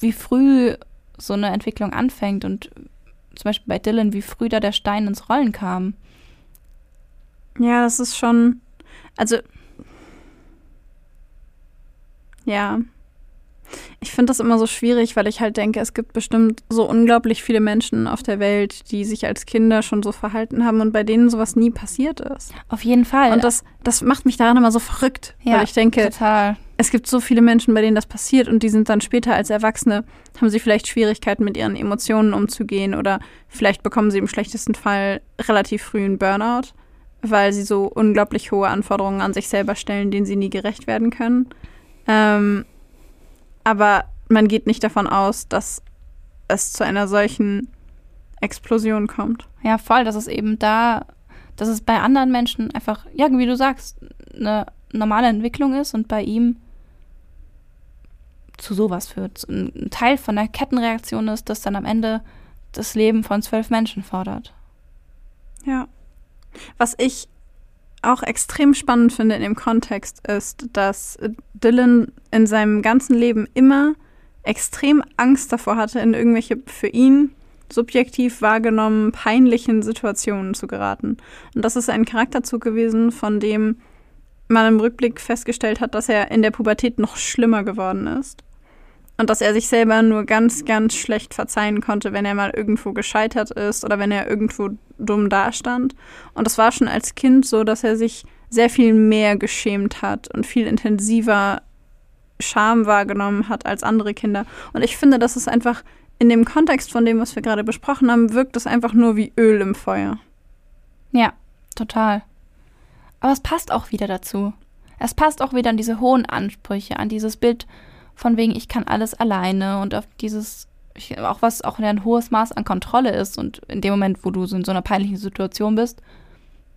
wie früh so eine Entwicklung anfängt und zum Beispiel bei Dylan, wie früh da der Stein ins Rollen kam. Ja, das ist schon. Also. Ja. Ich finde das immer so schwierig, weil ich halt denke, es gibt bestimmt so unglaublich viele Menschen auf der Welt, die sich als Kinder schon so verhalten haben und bei denen sowas nie passiert ist. Auf jeden Fall. Und das, das macht mich daran immer so verrückt, ja, weil ich denke, total. Es gibt so viele Menschen, bei denen das passiert und die sind dann später als Erwachsene, haben sie vielleicht Schwierigkeiten mit ihren Emotionen umzugehen oder vielleicht bekommen sie im schlechtesten Fall relativ früh einen Burnout, weil sie so unglaublich hohe Anforderungen an sich selber stellen, denen sie nie gerecht werden können. Ähm, aber man geht nicht davon aus, dass es zu einer solchen Explosion kommt. Ja, voll. Das ist eben da, dass es bei anderen Menschen einfach, ja, wie du sagst, eine normale Entwicklung ist und bei ihm zu sowas führt. Ein Teil von der Kettenreaktion ist, dass dann am Ende das Leben von zwölf Menschen fordert. Ja. Was ich auch extrem spannend finde in dem Kontext ist, dass Dylan in seinem ganzen Leben immer extrem Angst davor hatte, in irgendwelche für ihn subjektiv wahrgenommen peinlichen Situationen zu geraten. Und das ist ein Charakterzug gewesen, von dem man im Rückblick festgestellt hat, dass er in der Pubertät noch schlimmer geworden ist. Und dass er sich selber nur ganz, ganz schlecht verzeihen konnte, wenn er mal irgendwo gescheitert ist oder wenn er irgendwo dumm dastand. Und das war schon als Kind so, dass er sich sehr viel mehr geschämt hat und viel intensiver Scham wahrgenommen hat als andere Kinder. Und ich finde, das ist einfach in dem Kontext von dem, was wir gerade besprochen haben, wirkt es einfach nur wie Öl im Feuer. Ja, total. Aber es passt auch wieder dazu. Es passt auch wieder an diese hohen Ansprüche, an dieses Bild von wegen, ich kann alles alleine und auf dieses, auch was auch ein hohes Maß an Kontrolle ist. Und in dem Moment, wo du so in so einer peinlichen Situation bist,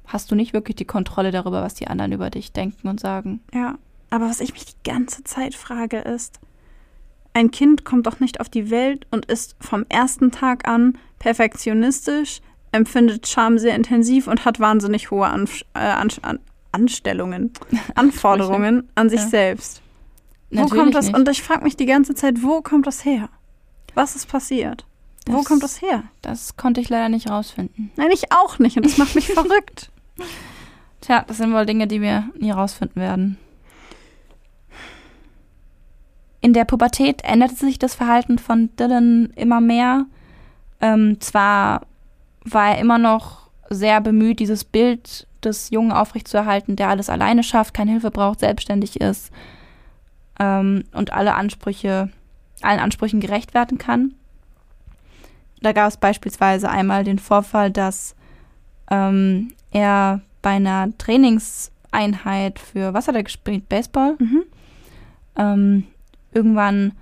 hast du nicht wirklich die Kontrolle darüber, was die anderen über dich denken und sagen. Ja, aber was ich mich die ganze Zeit frage ist, ein Kind kommt doch nicht auf die Welt und ist vom ersten Tag an perfektionistisch, empfindet Scham sehr intensiv und hat wahnsinnig hohe an, äh, an, an, Anstellungen, Anforderungen an sich Ja. selbst. Wo Natürlich kommt das? nicht. Und ich frage mich die ganze Zeit, wo kommt das her? Was ist passiert? wo Das- kommt das her? Das konnte ich leider nicht rausfinden. Nein, ich auch nicht. Und das macht mich verrückt. Tja, das sind wohl Dinge, die wir nie rausfinden werden. In der Pubertät änderte sich das Verhalten von Dylan immer mehr. Ähm, zwar war er immer noch sehr bemüht, dieses Bild des Jungen aufrechtzuerhalten, der alles alleine schafft, keine Hilfe braucht, selbstständig ist ähm, und alle Ansprüche, allen Ansprüchen gerecht werden kann. Da gab es beispielsweise einmal den Vorfall, dass ähm, er bei einer Trainingseinheit für, was hat er gespielt? Baseball? Mhm. ähm, irgendwann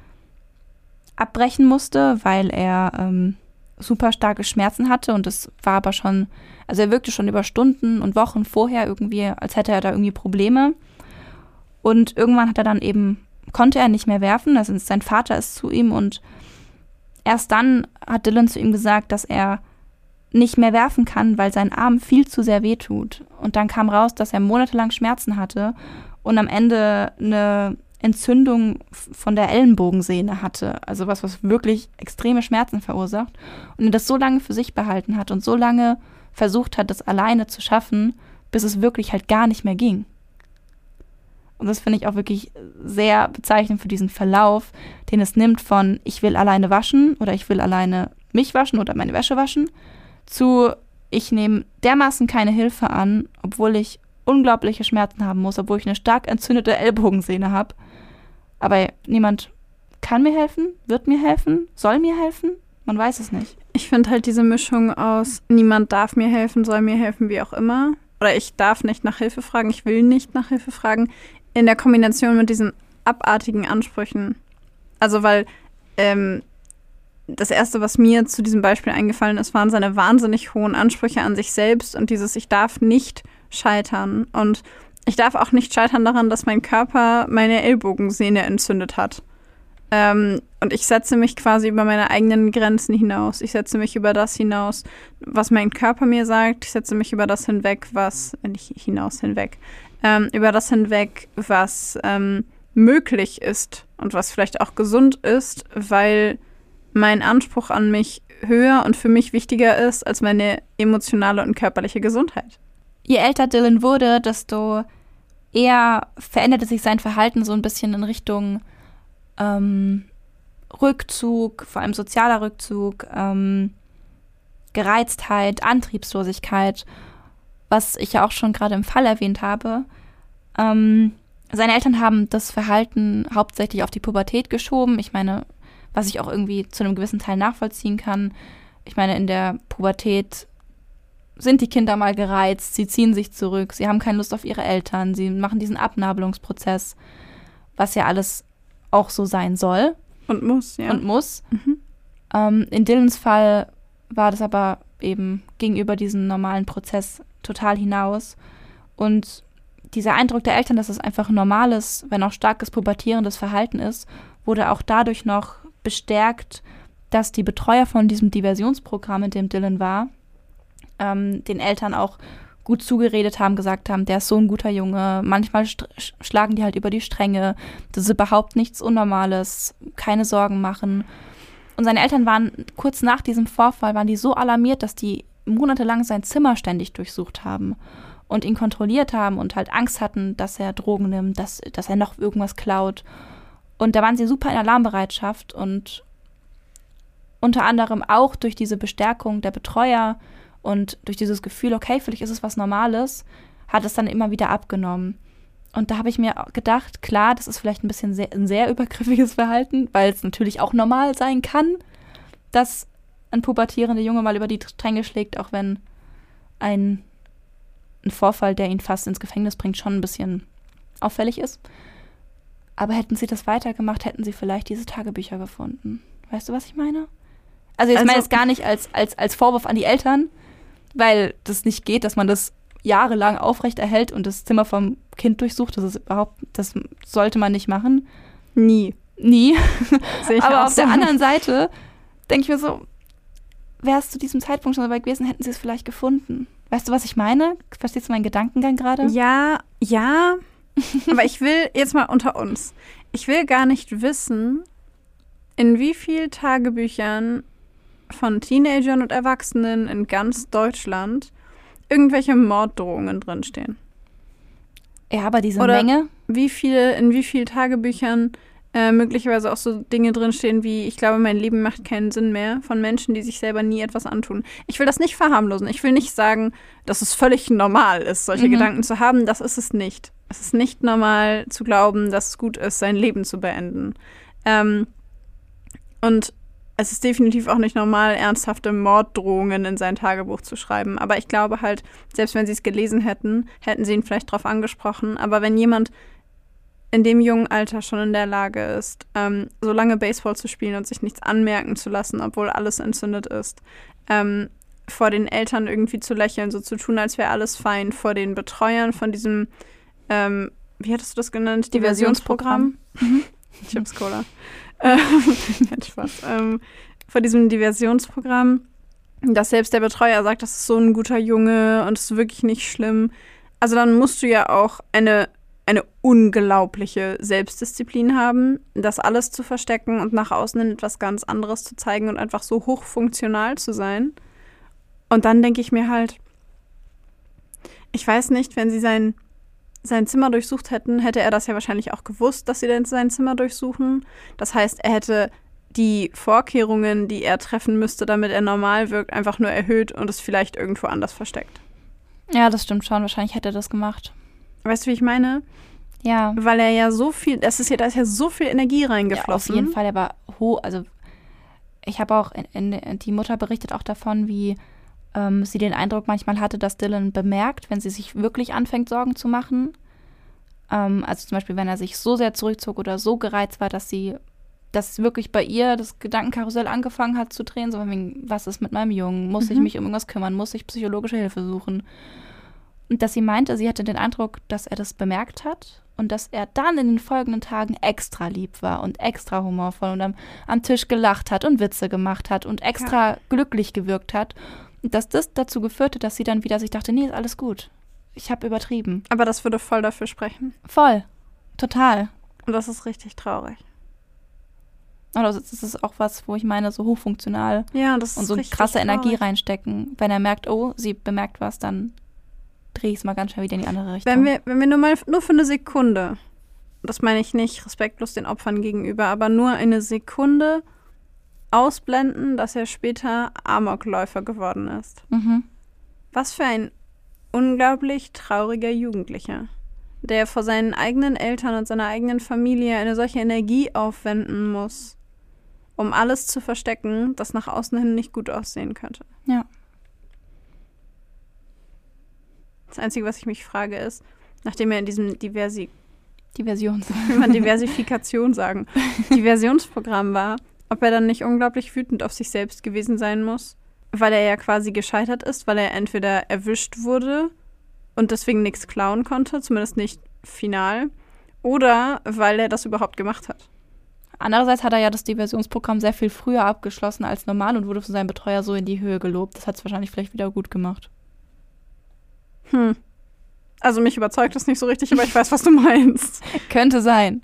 abbrechen musste, weil er ähm, super starke Schmerzen hatte und das war aber schon, also er wirkte schon über Stunden und Wochen vorher irgendwie, als hätte er da irgendwie Probleme. Und irgendwann hat er dann eben, konnte er nicht mehr werfen, also sein Vater ist zu ihm und erst dann hat Dylan zu ihm gesagt, dass er nicht mehr werfen kann, weil sein Arm viel zu sehr wehtut. Und dann kam raus, dass er monatelang Schmerzen hatte und am Ende eine Entzündung von der Ellenbogensehne hatte. Also was, was wirklich extreme Schmerzen verursacht. Und er das so lange für sich behalten hat und so lange versucht hat, das alleine zu schaffen, bis es wirklich halt gar nicht mehr ging. Und das finde ich auch wirklich sehr bezeichnend für diesen Verlauf, den es nimmt von ich will alleine waschen oder ich will alleine mich waschen oder meine Wäsche waschen, zu ich nehme dermaßen keine Hilfe an, obwohl ich unglaubliche Schmerzen haben muss, obwohl ich eine stark entzündete Ellbogensehne habe. Aber niemand kann mir helfen, wird mir helfen, soll mir helfen. Man weiß es nicht. Ich finde halt diese Mischung aus niemand darf mir helfen, soll mir helfen, wie auch immer. Oder ich darf nicht nach Hilfe fragen, ich will nicht nach Hilfe fragen. In der Kombination mit diesen abartigen Ansprüchen. Also weil ähm, das Erste, was mir zu diesem Beispiel eingefallen ist, waren seine wahnsinnig hohen Ansprüche an sich selbst und dieses Ich darf nicht scheitern. Und ich darf auch nicht scheitern daran, dass mein Körper meine Ellbogensehne entzündet hat. Ähm, und ich setze mich quasi über meine eigenen Grenzen hinaus. Ich setze mich über das hinaus, was mein Körper mir sagt. Ich setze mich über das hinweg, was, äh, nicht hinaus hinweg, ähm, über das hinweg, was ähm, möglich ist und was vielleicht auch gesund ist, weil mein Anspruch an mich höher und für mich wichtiger ist als meine emotionale und körperliche Gesundheit. Je älter Dylan wurde, desto eher veränderte sich sein Verhalten so ein bisschen in Richtung ähm, Rückzug, vor allem sozialer Rückzug, ähm, Gereiztheit, Antriebslosigkeit, was ich ja auch schon gerade im Fall erwähnt habe. Ähm, seine Eltern haben das Verhalten hauptsächlich auf die Pubertät geschoben. Ich meine, was ich auch irgendwie zu einem gewissen Teil nachvollziehen kann. Ich meine, in der Pubertät sind die Kinder mal gereizt, sie ziehen sich zurück, sie haben keine Lust auf ihre Eltern, sie machen diesen Abnabelungsprozess, was ja alles auch so sein soll Und muss, ja. und muss. Mhm. Ähm, in Dylans Fall war das aber eben gegenüber diesem normalen Prozess total hinaus. Und dieser Eindruck der Eltern, dass es einfach ein normales, wenn auch starkes pubertierendes Verhalten ist, wurde auch dadurch noch bestärkt, dass die Betreuer von diesem Diversionsprogramm, in dem Dylan war, ähm, den Eltern auch gut zugeredet haben, gesagt haben, der ist so ein guter Junge. Manchmal schlagen die halt über die Stränge. Das ist überhaupt nichts Unnormales. Keine Sorgen machen. Und seine Eltern waren kurz nach diesem Vorfall, waren die so alarmiert, dass die monatelang sein Zimmer ständig durchsucht haben und ihn kontrolliert haben und halt Angst hatten, dass er Drogen nimmt, dass, dass er noch irgendwas klaut. Und da waren sie super in Alarmbereitschaft und unter anderem auch durch diese Bestärkung der Betreuer und durch dieses Gefühl, okay, vielleicht ist es was Normales, hat es dann immer wieder abgenommen. Und da habe ich mir gedacht, klar, das ist vielleicht ein bisschen sehr, ein sehr übergriffiges Verhalten, weil es natürlich auch normal sein kann, dass ein pubertierender Junge mal über die Stränge schlägt, auch wenn ein, ein Vorfall, der ihn fast ins Gefängnis bringt, schon ein bisschen auffällig ist. Aber hätten sie das weitergemacht, hätten sie vielleicht diese Tagebücher gefunden. Weißt du, was ich meine? Also jetzt Also- meine ich es gar nicht als, als, als Vorwurf an die Eltern, weil das nicht geht, dass man das jahrelang aufrecht erhält und das Zimmer vom Kind durchsucht. Das ist überhaupt, das sollte man nicht machen. Nie. Nie. Aber auf der so. anderen Seite denke ich mir so, wäre es zu diesem Zeitpunkt schon dabei gewesen, hätten sie es vielleicht gefunden. Weißt du, was ich meine? Verstehst du meinen Gedankengang gerade? Ja, ja. Aber ich will jetzt mal unter uns. Ich will gar nicht wissen, in wie vielen Tagebüchern von Teenagern und Erwachsenen in ganz Deutschland irgendwelche Morddrohungen drinstehen. Ja, aber diese Oder- Menge. Wie viele, in wie vielen Tagebüchern äh, möglicherweise auch so Dinge drinstehen wie, ich glaube, mein Leben macht keinen Sinn mehr, von Menschen, die sich selber nie etwas antun. Ich will das nicht verharmlosen. Ich will nicht sagen, dass es völlig normal ist, solche Mhm. Gedanken zu haben. Das ist es nicht. Es ist nicht normal zu glauben, dass es gut ist, sein Leben zu beenden. Ähm, und es ist definitiv auch nicht normal, ernsthafte Morddrohungen in sein Tagebuch zu schreiben. Aber ich glaube halt, selbst wenn sie es gelesen hätten, hätten sie ihn vielleicht darauf angesprochen. Aber wenn jemand in dem jungen Alter schon in der Lage ist, ähm, so lange Baseball zu spielen und sich nichts anmerken zu lassen, obwohl alles entzündet ist, ähm, vor den Eltern irgendwie zu lächeln, so zu tun, als wäre alles fein, vor den Betreuern von diesem, ähm, wie hattest du das genannt? Diversionsprogramm. Chips Cola. Ähm, Kein Spaß. Ähm, vor diesem Diversionsprogramm, dass selbst der Betreuer sagt, das ist so ein guter Junge und es ist wirklich nicht schlimm. Also dann musst du ja auch eine, eine unglaubliche Selbstdisziplin haben, das alles zu verstecken und nach außen hin etwas ganz anderes zu zeigen und einfach so hochfunktional zu sein. Und dann denke ich mir halt, ich weiß nicht, wenn sie sein, sein Zimmer durchsucht hätten, hätte er das ja wahrscheinlich auch gewusst, dass sie denn sein Zimmer durchsuchen. Das heißt, er hätte die Vorkehrungen, die er treffen müsste, damit er normal wirkt, einfach nur erhöht und es vielleicht irgendwo anders versteckt. Ja, das stimmt schon. Wahrscheinlich hätte er das gemacht. Weißt du, wie ich meine? Ja. Weil er ja so viel, das ist ja, da ist ja so viel Energie ja reingeflossen. auf jeden Fall. Er war hoch. Also, ich habe auch, in, in, die Mutter berichtet auch davon, wie ähm, sie den Eindruck manchmal hatte, dass Dylan bemerkt, wenn sie sich wirklich anfängt, Sorgen zu machen. Ähm, also zum Beispiel, wenn er sich so sehr zurückzog oder so gereizt war, dass sie, dass wirklich bei ihr das Gedankenkarussell angefangen hat zu drehen, so wegen, was ist mit meinem Jungen? Muss ich Mhm. mich um irgendwas kümmern? Muss ich psychologische Hilfe suchen? Und dass sie meinte, sie hatte den Eindruck, dass er das bemerkt hat und dass er dann in den folgenden Tagen extra lieb war und extra humorvoll und am, am Tisch gelacht hat und Witze gemacht hat und extra glücklich gewirkt hat. Und dass das dazu geführt hat, dass sie dann wieder sich dachte, nee, ist alles gut. Ich habe übertrieben. Aber das würde voll dafür sprechen. Voll. Total. Und das ist richtig traurig. Und das ist- das ist auch was, wo ich meine, so hochfunktional Ja, und so krasse Energie traurig. reinstecken. Wenn er merkt, oh, sie bemerkt was, dann drehe ich es mal ganz schnell wieder in die andere Richtung. Wenn wir, wenn wir nur mal nur für eine Sekunde, das meine ich nicht respektlos den Opfern gegenüber, aber nur eine Sekunde ausblenden, dass er später Amokläufer geworden ist. mhm. Was für ein unglaublich trauriger Jugendlicher, der vor seinen eigenen Eltern und seiner eigenen Familie eine solche Energie aufwenden muss, um alles zu verstecken, das nach außen hin nicht gut aussehen könnte. Ja. Das Einzige, was ich mich frage, ist, nachdem er in diesem Diversi Die Version. will man Diversifikation sagen, Diversionsprogramm war, ob er dann nicht unglaublich wütend auf sich selbst gewesen sein muss, weil er ja quasi gescheitert ist, weil er entweder erwischt wurde und deswegen nichts klauen konnte, zumindest nicht final, oder weil er das überhaupt gemacht hat. Andererseits hat er ja das Diversionsprogramm sehr viel früher abgeschlossen als normal und wurde von seinem Betreuer so in die Höhe gelobt. Das hat es wahrscheinlich vielleicht wieder gut gemacht. Hm. Also mich überzeugt das nicht so richtig, aber ich weiß, was du meinst. Könnte sein.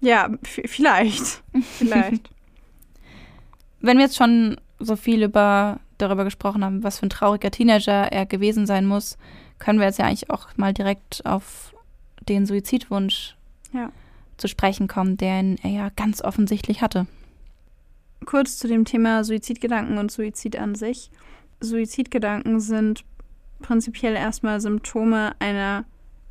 Ja, vielleicht. Vielleicht. Wenn wir jetzt schon so viel über, darüber gesprochen haben, was für ein trauriger Teenager er gewesen sein muss, können wir jetzt ja eigentlich auch mal direkt auf den Suizidwunsch Ja. zu sprechen kommen, den er ja ganz offensichtlich hatte. Kurz zu dem Thema Suizidgedanken und Suizid an sich. Suizidgedanken sind prinzipiell erstmal Symptome einer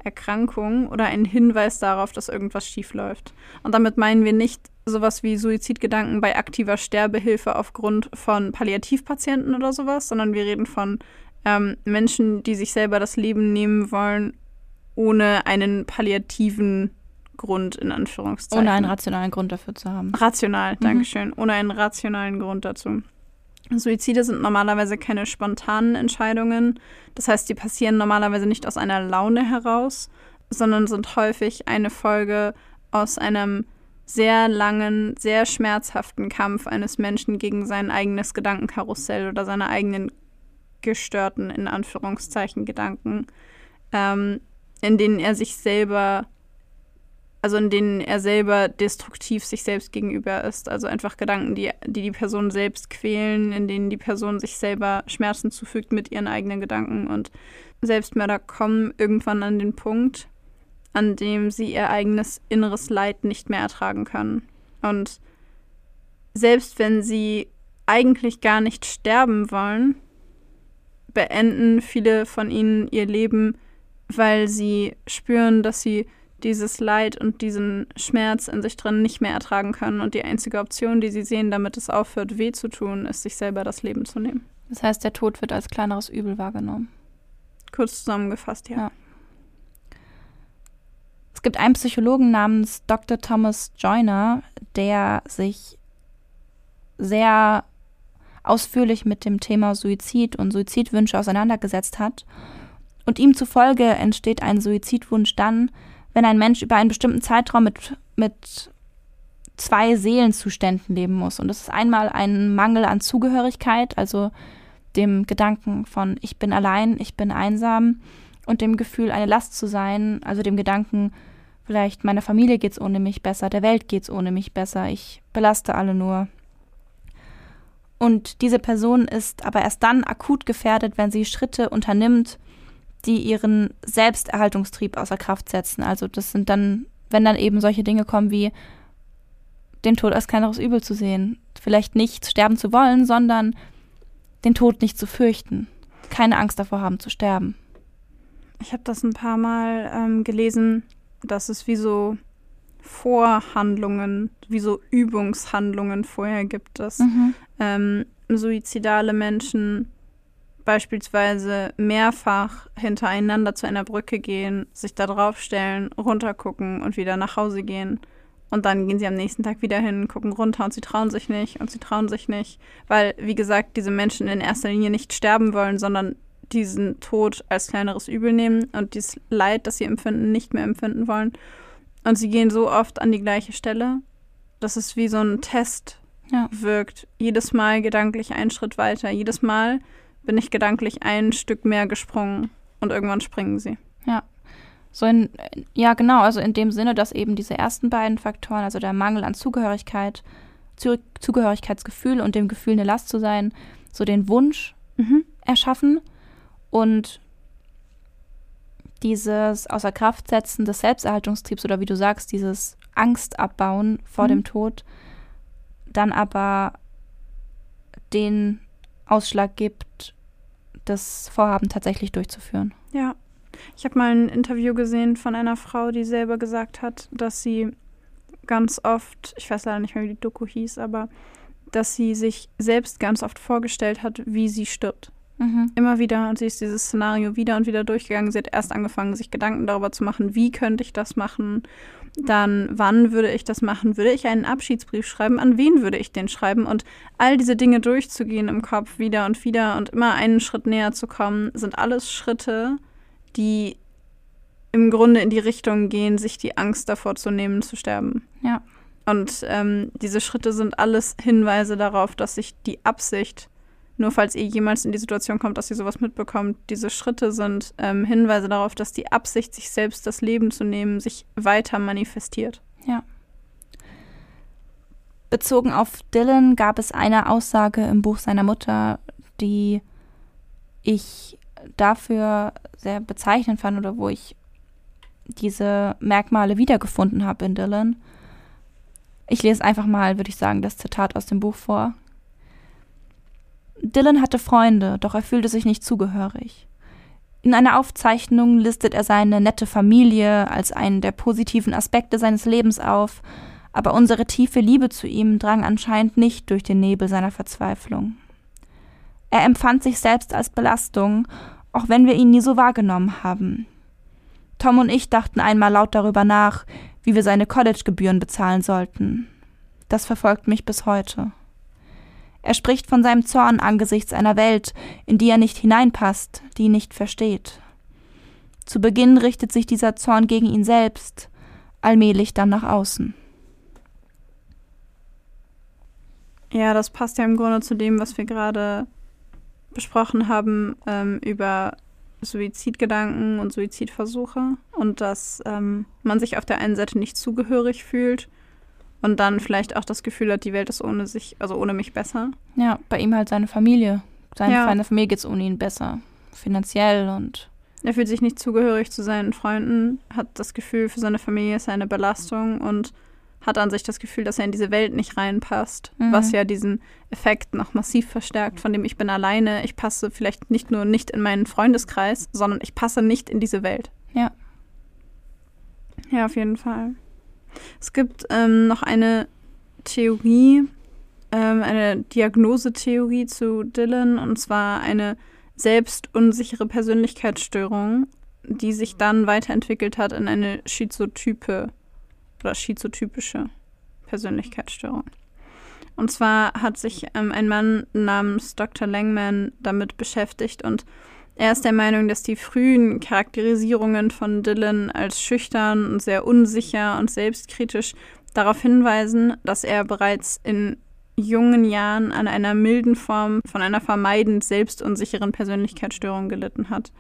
Erkrankung oder ein Hinweis darauf, dass irgendwas schief läuft. Und damit meinen wir nicht sowas wie Suizidgedanken bei aktiver Sterbehilfe aufgrund von Palliativpatienten oder sowas, sondern wir reden von ähm, Menschen, die sich selber das Leben nehmen wollen, ohne einen palliativen Grund in Anführungszeichen. Ohne einen rationalen Grund dafür zu haben. Rational, Dankeschön. Ohne einen rationalen Grund dazu. Suizide sind normalerweise keine spontanen Entscheidungen. Das heißt, die passieren normalerweise nicht aus einer Laune heraus, sondern sind häufig eine Folge aus einem sehr langen, sehr schmerzhaften Kampf eines Menschen gegen sein eigenes Gedankenkarussell oder seine eigenen gestörten, in Anführungszeichen, Gedanken, ähm, in denen er sich selber also in denen er selber destruktiv sich selbst gegenüber ist. Also einfach Gedanken, die, die die Person selbst quälen, in denen die Person sich selber Schmerzen zufügt mit ihren eigenen Gedanken. Und Selbstmörder kommen irgendwann an den Punkt, an dem sie ihr eigenes inneres Leid nicht mehr ertragen können. Und selbst wenn sie eigentlich gar nicht sterben wollen, beenden viele von ihnen ihr Leben, weil sie spüren, dass sie dieses Leid und diesen Schmerz in sich drin nicht mehr ertragen können. Und die einzige Option, die sie sehen, damit es aufhört, weh zu tun, ist, sich selber das Leben zu nehmen. Das heißt, der Tod wird als kleineres Übel wahrgenommen. Kurz zusammengefasst, ja. Ja. Es gibt einen Psychologen namens Dr. Thomas Joyner, der sich sehr ausführlich mit dem Thema Suizid und Suizidwünsche auseinandergesetzt hat. Und ihm zufolge entsteht ein Suizidwunsch dann, wenn ein Mensch über einen bestimmten Zeitraum mit, mit zwei Seelenzuständen leben muss. Und das ist einmal ein Mangel an Zugehörigkeit, also dem Gedanken von ich bin allein, ich bin einsam und dem Gefühl, eine Last zu sein, also dem Gedanken, vielleicht meiner Familie geht's ohne mich besser, der Welt geht's ohne mich besser, ich belaste alle nur. Und diese Person ist aber erst dann akut gefährdet, wenn sie Schritte unternimmt, die ihren Selbsterhaltungstrieb außer Kraft setzen. Also das sind dann, wenn dann eben solche Dinge kommen wie den Tod als kleineres Übel zu sehen. Vielleicht nicht sterben zu wollen, sondern den Tod nicht zu fürchten. Keine Angst davor haben zu sterben. Ich habe das ein paar Mal ähm, gelesen, dass es wie so Vorhandlungen, wie so Übungshandlungen vorher gibt, dass Mhm. ähm, suizidale Menschen beispielsweise mehrfach hintereinander zu einer Brücke gehen, sich da draufstellen, runtergucken und wieder nach Hause gehen. Und dann gehen sie am nächsten Tag wieder hin, gucken runter und sie trauen sich nicht und sie trauen sich nicht, weil, wie gesagt, diese Menschen in erster Linie nicht sterben wollen, sondern diesen Tod als kleineres Übel nehmen und dieses Leid, das sie empfinden, nicht mehr empfinden wollen. Und sie gehen so oft an die gleiche Stelle, dass es wie so ein Test Ja. wirkt. Jedes Mal gedanklich einen Schritt weiter. Jedes Mal bin ich gedanklich ein Stück mehr gesprungen und irgendwann springen sie. So in, ja, genau, also in dem Sinne, dass eben diese ersten beiden Faktoren, also der Mangel an Zugehörigkeit, Zu Zugehörigkeitsgefühl und dem Gefühl, eine Last zu sein, so den Wunsch Mhm. erschaffen und dieses außer Kraft setzen des Selbsterhaltungstriebs oder wie du sagst, dieses Angst abbauen vor Mhm. dem Tod, dann aber den Ausschlag gibt, das Vorhaben tatsächlich durchzuführen. Ja. Ich habe mal ein Interview gesehen von einer Frau, die selber gesagt hat, dass sie ganz oft, ich weiß leider nicht mehr, wie die Doku hieß, aber dass sie sich selbst ganz oft vorgestellt hat, wie sie stirbt. Mhm. Immer wieder und sie ist dieses Szenario wieder und wieder durchgegangen. Sie hat erst angefangen, sich Gedanken darüber zu machen, wie könnte ich das machen, dann wann würde ich das machen, würde ich einen Abschiedsbrief schreiben, an wen würde ich den schreiben und all diese Dinge durchzugehen im Kopf wieder und wieder und immer einen Schritt näher zu kommen, sind alles Schritte, die im Grunde in die Richtung gehen, sich die Angst davor zu nehmen, zu sterben. Ja. Und ähm, diese Schritte sind alles Hinweise darauf, dass sich die Absicht, nur falls ihr jemals in die Situation kommt, dass ihr sowas mitbekommt, diese Schritte sind ähm, Hinweise darauf, dass die Absicht, sich selbst das Leben zu nehmen, sich weiter manifestiert. Bezogen auf Dylan gab es eine Aussage im Buch seiner Mutter, die ich dafür sehr bezeichnend fand oder wo ich diese Merkmale wiedergefunden habe in Dylan. Ich lese einfach mal, würde ich sagen, das Zitat aus dem Buch vor. Dylan hatte Freunde, doch er fühlte sich nicht zugehörig. In einer Aufzeichnung listet er seine nette Familie als einen der positiven Aspekte seines Lebens auf, aber unsere tiefe Liebe zu ihm drang anscheinend nicht durch den Nebel seiner Verzweiflung. Er empfand sich selbst als Belastung, auch wenn wir ihn nie so wahrgenommen haben. Tom und ich dachten einmal laut darüber nach, wie wir seine Collegegebühren bezahlen sollten. Das verfolgt mich bis heute. Er spricht von seinem Zorn angesichts einer Welt, in die er nicht hineinpasst, die ihn nicht versteht. Zu Beginn richtet sich dieser Zorn gegen ihn selbst, allmählich dann nach außen. Ja, das passt ja im Grunde zu dem, was wir gerade besprochen haben ähm, über Suizidgedanken und Suizidversuche und dass ähm, man sich auf der einen Seite nicht zugehörig fühlt und dann vielleicht auch das Gefühl hat, die Welt ist ohne sich, also ohne mich besser. Ja, bei ihm halt seine Familie. Seine, Ja. seiner Familie geht es ohne ihn besser. Finanziell und Er fühlt sich nicht zugehörig zu seinen Freunden, hat das Gefühl, für seine Familie ist er eine Belastung und hat an sich das Gefühl, dass er in diese Welt nicht reinpasst, Mhm. was ja diesen Effekt noch massiv verstärkt, von dem ich bin alleine, ich passe vielleicht nicht nur nicht in meinen Freundeskreis, sondern ich passe nicht in diese Welt. Ja. Ja, auf jeden Fall. Es gibt ähm, noch eine Theorie, ähm, eine Diagnosetheorie zu Dylan, und zwar eine selbstunsichere Persönlichkeitsstörung, die sich dann weiterentwickelt hat in eine schizotype oder schizotypische Persönlichkeitsstörung. Und zwar hat sich ähm, ein Mann namens Dr. Langman damit beschäftigt und er ist der Meinung, dass die frühen Charakterisierungen von Dylan als schüchtern und sehr unsicher und selbstkritisch darauf hinweisen, dass er bereits in jungen Jahren an einer milden Form von einer vermeidend selbstunsicheren Persönlichkeitsstörung gelitten hat.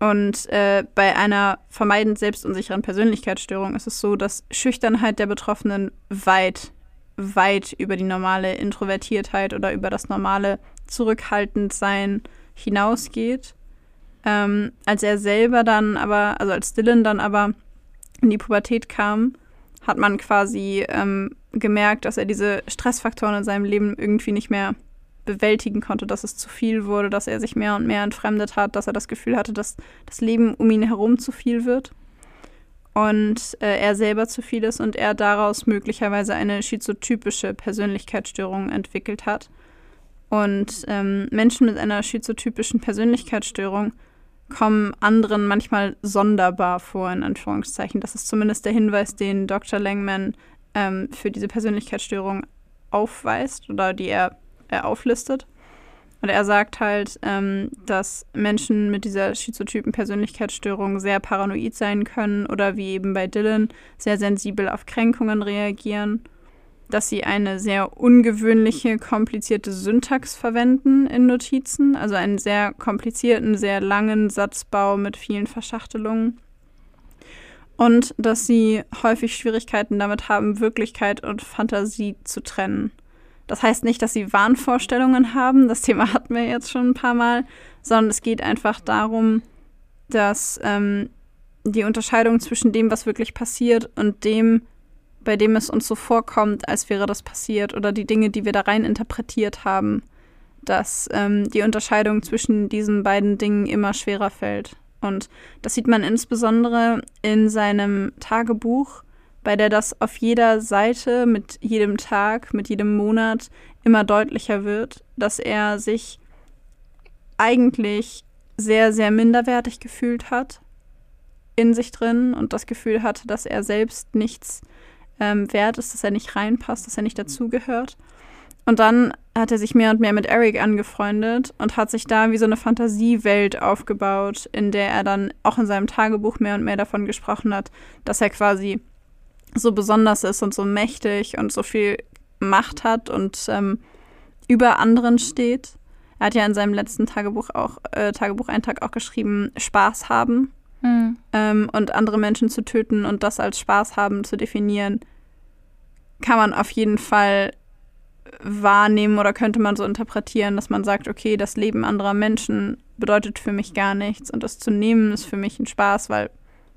Und äh, bei einer vermeidend selbstunsicheren Persönlichkeitsstörung ist es so, dass Schüchternheit der Betroffenen weit, weit über die normale Introvertiertheit oder über das normale Zurückhaltendsein hinausgeht. Ähm, als er selber dann aber, also als Dylan dann aber in die Pubertät kam, hat man quasi ähm, gemerkt, dass er diese Stressfaktoren in seinem Leben irgendwie nicht mehr bewältigen konnte, dass es zu viel wurde, dass er sich mehr und mehr entfremdet hat, dass er das Gefühl hatte, dass das Leben um ihn herum zu viel wird und äh, er selber zu viel ist und er daraus möglicherweise eine schizotypische Persönlichkeitsstörung entwickelt hat. Und ähm, Menschen mit einer schizotypischen Persönlichkeitsstörung kommen anderen manchmal sonderbar vor, in Anführungszeichen. Das ist zumindest der Hinweis, den Dr. Langman ähm, für diese Persönlichkeitsstörung aufweist oder die er, er auflistet. Und er sagt halt, ähm, dass Menschen mit dieser schizotypen Persönlichkeitsstörung sehr paranoid sein können oder wie eben bei Dylan sehr sensibel auf Kränkungen reagieren, dass sie eine sehr ungewöhnliche, komplizierte Syntax verwenden in Notizen, also einen sehr komplizierten, sehr langen Satzbau mit vielen Verschachtelungen. Und dass sie häufig Schwierigkeiten damit haben, Wirklichkeit und Fantasie zu trennen. Das heißt nicht, dass sie Wahnvorstellungen haben, das Thema hatten wir jetzt schon ein paar Mal, sondern es geht einfach darum, dass ähm, die Unterscheidung zwischen dem, was wirklich passiert und dem, bei dem es uns so vorkommt, als wäre das passiert, oder die Dinge, die wir da rein interpretiert haben, dass ähm, die Unterscheidung zwischen diesen beiden Dingen immer schwerer fällt. Und das sieht man insbesondere in seinem Tagebuch, bei der das auf jeder Seite mit jedem Tag, mit jedem Monat immer deutlicher wird, dass er sich eigentlich sehr, sehr minderwertig gefühlt hat in sich drin und das Gefühl hatte, dass er selbst nichts ähm, wert ist, dass er nicht reinpasst, dass er nicht dazugehört. Und dann hat er sich mehr und mehr mit Eric angefreundet und hat sich da wie so eine Fantasiewelt aufgebaut, in der er dann auch in seinem Tagebuch mehr und mehr davon gesprochen hat, dass er quasi so besonders ist und so mächtig und so viel Macht hat und ähm, über anderen steht. Er hat ja in seinem letzten Tagebuch auch, äh, Tagebucheintrag auch geschrieben, Spaß haben Hm. ähm, und andere Menschen zu töten und das als Spaß haben zu definieren, kann man auf jeden Fall wahrnehmen oder könnte man so interpretieren, dass man sagt, okay, das Leben anderer Menschen bedeutet für mich gar nichts und das zu nehmen ist für mich ein Spaß, weil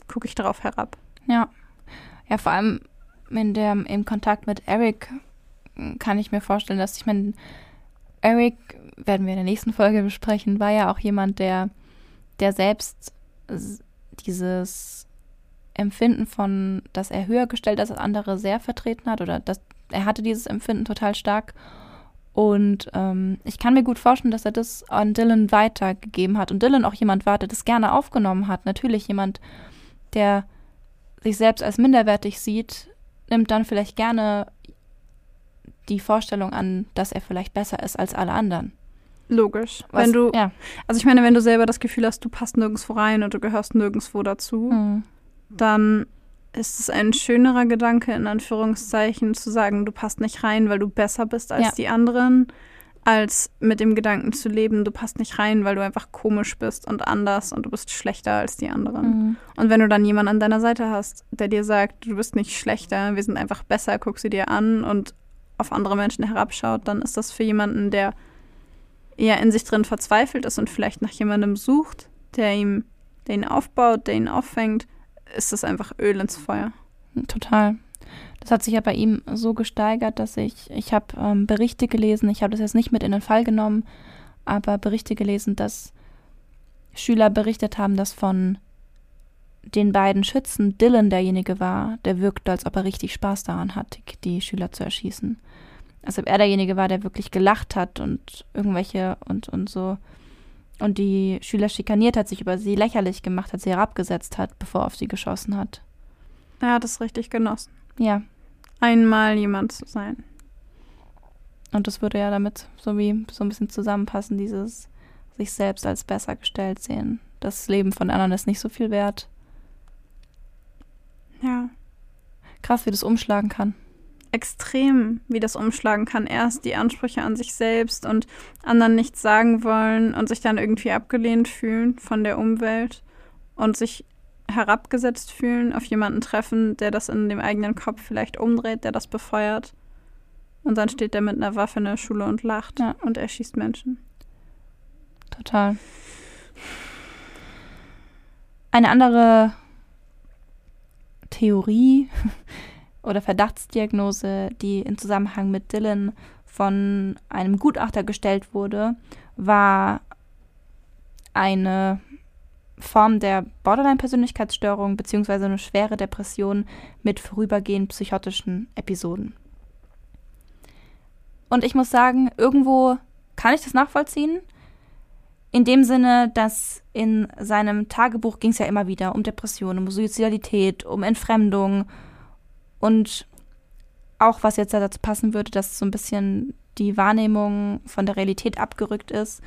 gucke ich darauf herab. Ja. Ja, vor allem in der, im Kontakt mit Eric kann ich mir vorstellen, dass ich meine, Eric, werden wir in der nächsten Folge besprechen, war ja auch jemand, der, der selbst dieses Empfinden von, dass er höher gestellt als andere sehr vertreten hat oder dass er hatte dieses Empfinden total stark. Und ähm, ich kann mir gut vorstellen, dass er das an Dylan weitergegeben hat. Und Dylan auch jemand war, der das gerne aufgenommen hat. Natürlich jemand, der sich selbst als minderwertig sieht, nimmt dann vielleicht gerne die Vorstellung an, dass er vielleicht besser ist als alle anderen. Logisch. Was, wenn du, ja. also ich meine, wenn du selber das Gefühl hast, du passt nirgendwo rein und du gehörst nirgendwo dazu, Hm. dann ist es ein schönerer Gedanke, in Anführungszeichen, zu sagen, du passt nicht rein, weil du besser bist als Ja. die anderen, als mit dem Gedanken zu leben, du passt nicht rein, weil du einfach komisch bist und anders und du bist schlechter als die anderen. Hm. Und wenn du dann jemanden an deiner Seite hast, der dir sagt, du bist nicht schlechter, wir sind einfach besser, guck sie dir an und auf andere Menschen herabschaut, dann ist das für jemanden, der eher in sich drin verzweifelt ist und vielleicht nach jemandem sucht, der ihm, der ihn aufbaut, der ihn auffängt, ist das einfach Öl ins Feuer. Total. Das hat sich ja bei ihm so gesteigert, dass ich, ich habe ähm, Berichte gelesen, ich habe das jetzt nicht mit in den Fall genommen, aber Berichte gelesen, dass Schüler berichtet haben, dass von den beiden Schützen Dylan derjenige war, der wirkte, als ob er richtig Spaß daran hat, die, die Schüler zu erschießen. Als ob er derjenige war, der wirklich gelacht hat und irgendwelche und, und so und die Schüler schikaniert hat, sich über sie lächerlich gemacht hat, sie herabgesetzt hat, bevor er auf sie geschossen hat. Er hat es richtig genossen, Ja, einmal jemand zu sein. Und das würde ja damit so wie so ein bisschen zusammenpassen, dieses sich selbst als besser gestellt sehen. Das Leben von anderen ist nicht so viel wert. Ja. Krass, wie das umschlagen kann. Extrem, wie das umschlagen kann. Erst die Ansprüche an sich selbst und anderen nichts sagen wollen und sich dann irgendwie abgelehnt fühlen von der Umwelt und sich herabgesetzt fühlen, auf jemanden treffen, der das in dem eigenen Kopf vielleicht umdreht, der das befeuert. Und dann steht der mit einer Waffe in der Schule und lacht Ja. und erschießt Menschen. Total. Eine andere Theorie oder Verdachtsdiagnose, die im Zusammenhang mit Dylan von einem Gutachter gestellt wurde, war eine Form der Borderline-Persönlichkeitsstörung beziehungsweise eine schwere Depression mit vorübergehend psychotischen Episoden. Und ich muss sagen, irgendwo kann ich das nachvollziehen. In dem Sinne, dass in seinem Tagebuch ging es ja immer wieder um Depressionen, um Suizidalität, um Entfremdung und auch was jetzt dazu passen würde, dass so ein bisschen die Wahrnehmung von der Realität abgerückt ist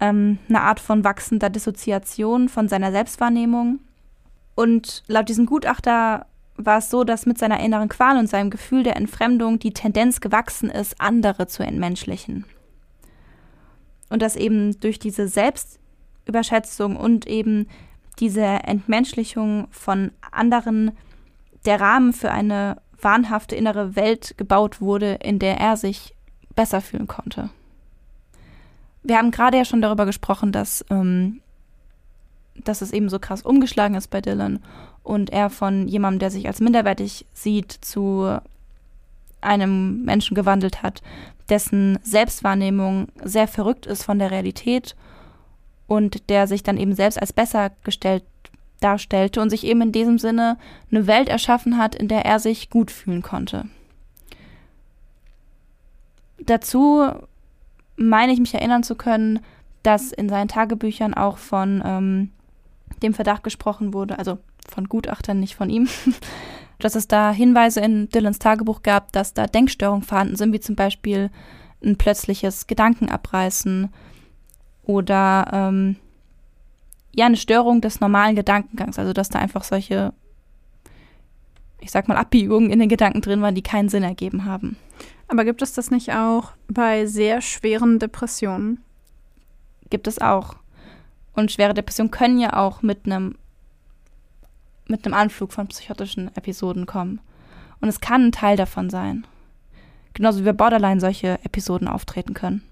ähm, eine Art von wachsender Dissoziation von seiner Selbstwahrnehmung. Und laut diesem Gutachter war es so, dass mit seiner inneren Qual und seinem Gefühl der Entfremdung die Tendenz gewachsen ist, andere zu entmenschlichen. Und dass eben durch diese Selbstüberschätzung und eben diese Entmenschlichung von anderen der Rahmen für eine wahnhafte innere Welt gebaut wurde, in der er sich besser fühlen konnte. Wir haben gerade ja schon darüber gesprochen, dass, ähm, dass es eben so krass umgeschlagen ist bei Dylan und er von jemandem, der sich als minderwertig sieht, zu einem Menschen gewandelt hat, dessen Selbstwahrnehmung sehr verrückt ist von der Realität und der sich dann eben selbst als besser gestellt darstellte und sich eben in diesem Sinne eine Welt erschaffen hat, in der er sich gut fühlen konnte. Dazu meine ich mich erinnern zu können, dass in seinen Tagebüchern auch von ähm, dem Verdacht gesprochen wurde, also von Gutachtern, nicht von ihm, dass es da Hinweise in Dylans Tagebuch gab, dass da Denkstörungen vorhanden sind, wie zum Beispiel ein plötzliches Gedankenabreißen oder ähm, ja, eine Störung des normalen Gedankengangs, also dass da einfach solche, ich sag mal, Abbiegungen in den Gedanken drin waren, die keinen Sinn ergeben haben. Aber gibt es das nicht auch bei sehr schweren Depressionen? Gibt es auch. Und schwere Depressionen können ja auch mit einem mit einem Anflug von psychotischen Episoden kommen. Und es kann ein Teil davon sein. Genauso wie bei Borderline solche Episoden auftreten können.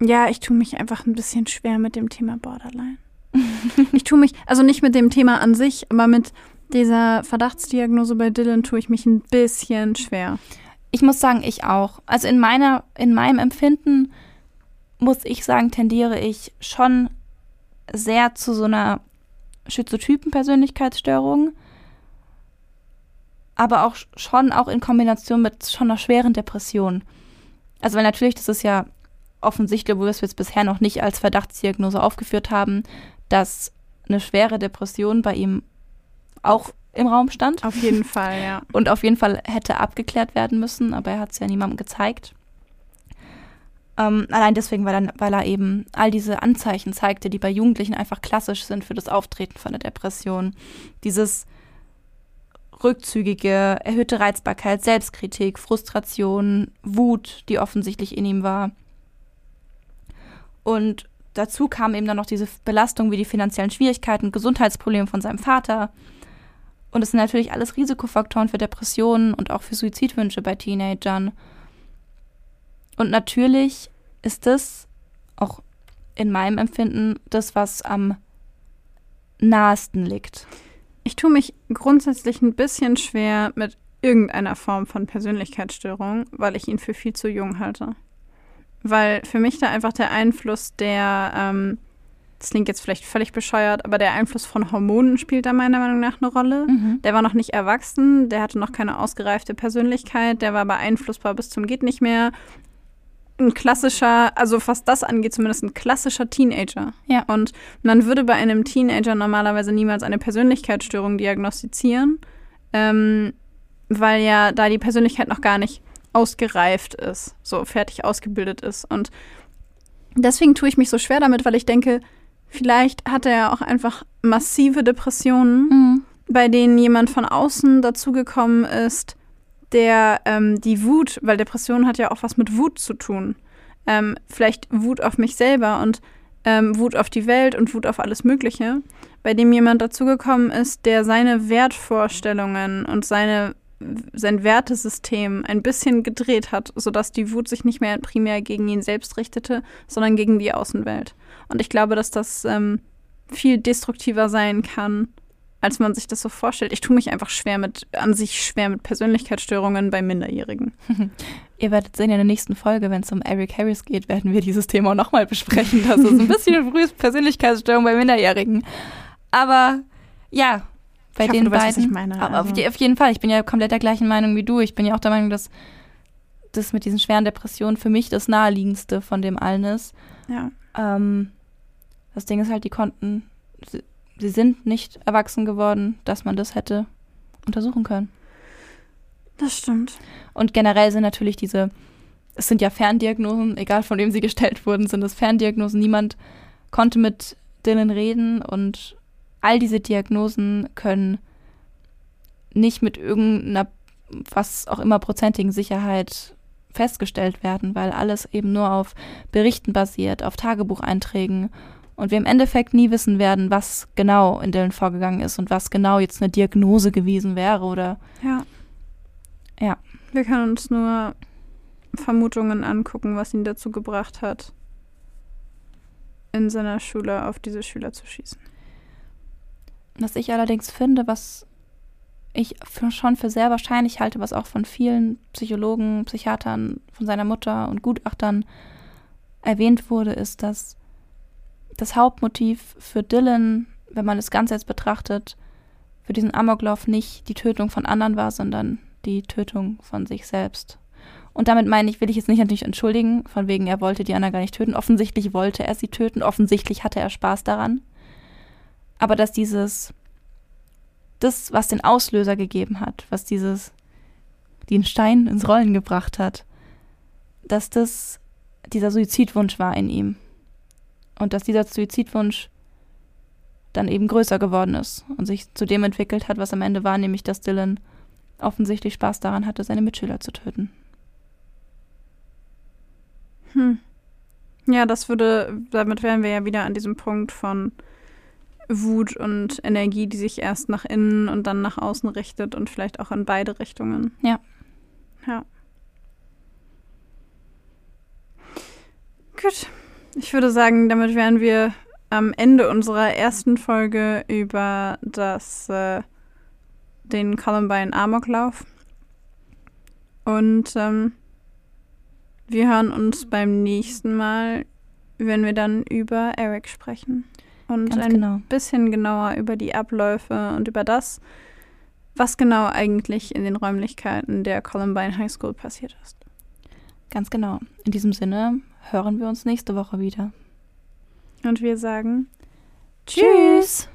Ja, ich tue mich einfach ein bisschen schwer mit dem Thema Borderline. ich tue mich, also nicht mit dem Thema an sich, aber mit dieser Verdachtsdiagnose bei Dylan tue ich mich ein bisschen schwer. Ich muss sagen, ich auch. Also in meiner, in meinem Empfinden muss ich sagen, tendiere ich schon sehr zu so einer schizotypen Persönlichkeitsstörung, aber auch schon auch in Kombination mit schon einer schweren Depression. Also weil natürlich, das ist ja offensichtlich, wo wir es bisher noch nicht als Verdachtsdiagnose aufgeführt haben, dass eine schwere Depression bei ihm auch im Raum stand. Auf jeden Fall, ja. Und auf jeden Fall hätte abgeklärt werden müssen, aber er hat es ja niemandem gezeigt. Ähm, allein deswegen, weil er, weil er eben all diese Anzeichen zeigte, die bei Jugendlichen einfach klassisch sind für das Auftreten von der Depression. Dieses rückzügige, erhöhte Reizbarkeit, Selbstkritik, Frustration, Wut, die offensichtlich in ihm war. Und dazu kam eben dann noch diese Belastung wie die finanziellen Schwierigkeiten, Gesundheitsprobleme von seinem Vater, und es sind natürlich alles Risikofaktoren für Depressionen und auch für Suizidwünsche bei Teenagern. Und natürlich ist das auch in meinem Empfinden das, was am nahesten liegt. Ich tue mich grundsätzlich ein bisschen schwer mit irgendeiner Form von Persönlichkeitsstörung, weil ich ihn für viel zu jung halte. Weil für mich da einfach der Einfluss der ähm, das klingt jetzt vielleicht völlig bescheuert, aber der Einfluss von Hormonen spielt da meiner Meinung nach eine Rolle. Mhm. Der war noch nicht erwachsen, der hatte noch keine ausgereifte Persönlichkeit, der war beeinflussbar bis zum geht nicht mehr. Ein klassischer, also was das angeht, zumindest ein klassischer Teenager. Ja. Und man würde bei einem Teenager normalerweise niemals eine Persönlichkeitsstörung diagnostizieren, ähm, weil ja da die Persönlichkeit noch gar nicht ausgereift ist, so fertig ausgebildet ist. Und deswegen tue ich mich so schwer damit, weil ich denke, Vielleicht hat er auch einfach massive Depressionen, mhm. bei denen jemand von außen dazugekommen ist, der ähm, die Wut, weil Depression hat ja auch was mit Wut zu tun. Ähm, vielleicht Wut auf mich selber und ähm, Wut auf die Welt und Wut auf alles Mögliche, bei dem jemand dazugekommen ist, der seine Wertvorstellungen und seine, sein Wertesystem ein bisschen gedreht hat, sodass die Wut sich nicht mehr primär gegen ihn selbst richtete, sondern gegen die Außenwelt. Und ich glaube, dass das ähm, viel destruktiver sein kann als man sich das so vorstellt. Ich tue mich einfach schwer mit, an sich schwer mit Persönlichkeitsstörungen bei Minderjährigen. Ihr werdet sehen, in der nächsten Folge, wenn es um Eric Harris geht, werden wir dieses Thema nochmal besprechen. Das ist ein bisschen frühes Persönlichkeitsstörung bei Minderjährigen. Aber ja, bei Ich hoffe, den du weißt, beiden. was ich meine, aber auf, also. auf jeden Fall, ich bin ja komplett der gleichen Meinung wie du. Ich bin ja auch der Meinung, dass das mit diesen schweren Depressionen für mich das naheliegendste von dem allen ist. Ja. Ähm, das Ding ist halt, die konnten, sie, sie sind nicht erwachsen geworden, dass man das hätte untersuchen können. Das stimmt. Und generell sind natürlich diese, es sind ja Ferndiagnosen, egal von wem sie gestellt wurden, sind es Ferndiagnosen. Niemand konnte mit Dylan reden und all diese Diagnosen können nicht mit irgendeiner, was auch immer, prozentigen Sicherheit festgestellt werden, weil alles eben nur auf Berichten basiert, auf Tagebucheinträgen und wir im Endeffekt nie wissen werden, was genau in Dylan vorgegangen ist und was genau jetzt eine Diagnose gewesen wäre oder Ja. Ja. Wir können uns nur Vermutungen angucken, was ihn dazu gebracht hat, in seiner Schule auf diese Schüler zu schießen. Was ich allerdings finde, was ich für, schon für sehr wahrscheinlich halte, was auch von vielen Psychologen, Psychiatern, von seiner Mutter und Gutachtern erwähnt wurde, ist, dass das Hauptmotiv für Dylan, wenn man es ganz jetzt betrachtet, für diesen Amoklauf nicht die Tötung von anderen war, sondern die Tötung von sich selbst. Und damit meine ich, will ich jetzt nicht natürlich entschuldigen, von wegen, er wollte die Anna gar nicht töten. Offensichtlich wollte er sie töten, offensichtlich hatte er Spaß daran. Aber dass dieses, das, was den Auslöser gegeben hat, was dieses, den Stein ins Rollen gebracht hat, dass das dieser Suizidwunsch war in ihm. Und dass dieser Suizidwunsch dann eben größer geworden ist und sich zu dem entwickelt hat, was am Ende war, nämlich dass Dylan offensichtlich Spaß daran hatte, seine Mitschüler zu töten. Hm. Ja, das würde, damit wären wir ja wieder an diesem Punkt von Wut und Energie, die sich erst nach innen und dann nach außen richtet und vielleicht auch in beide Richtungen. Ja. Ja. Gut. Ich würde sagen, damit wären wir am Ende unserer ersten Folge über das, äh, den Columbine Amoklauf. Und ähm, wir hören uns beim nächsten Mal, wenn wir dann über Eric sprechen. Und Ganz ein genau. bisschen genauer über die Abläufe und über das, was genau eigentlich in den Räumlichkeiten der Columbine High School passiert ist. Ganz genau. In diesem Sinne hören wir uns nächste Woche wieder. Und wir sagen Tschüss.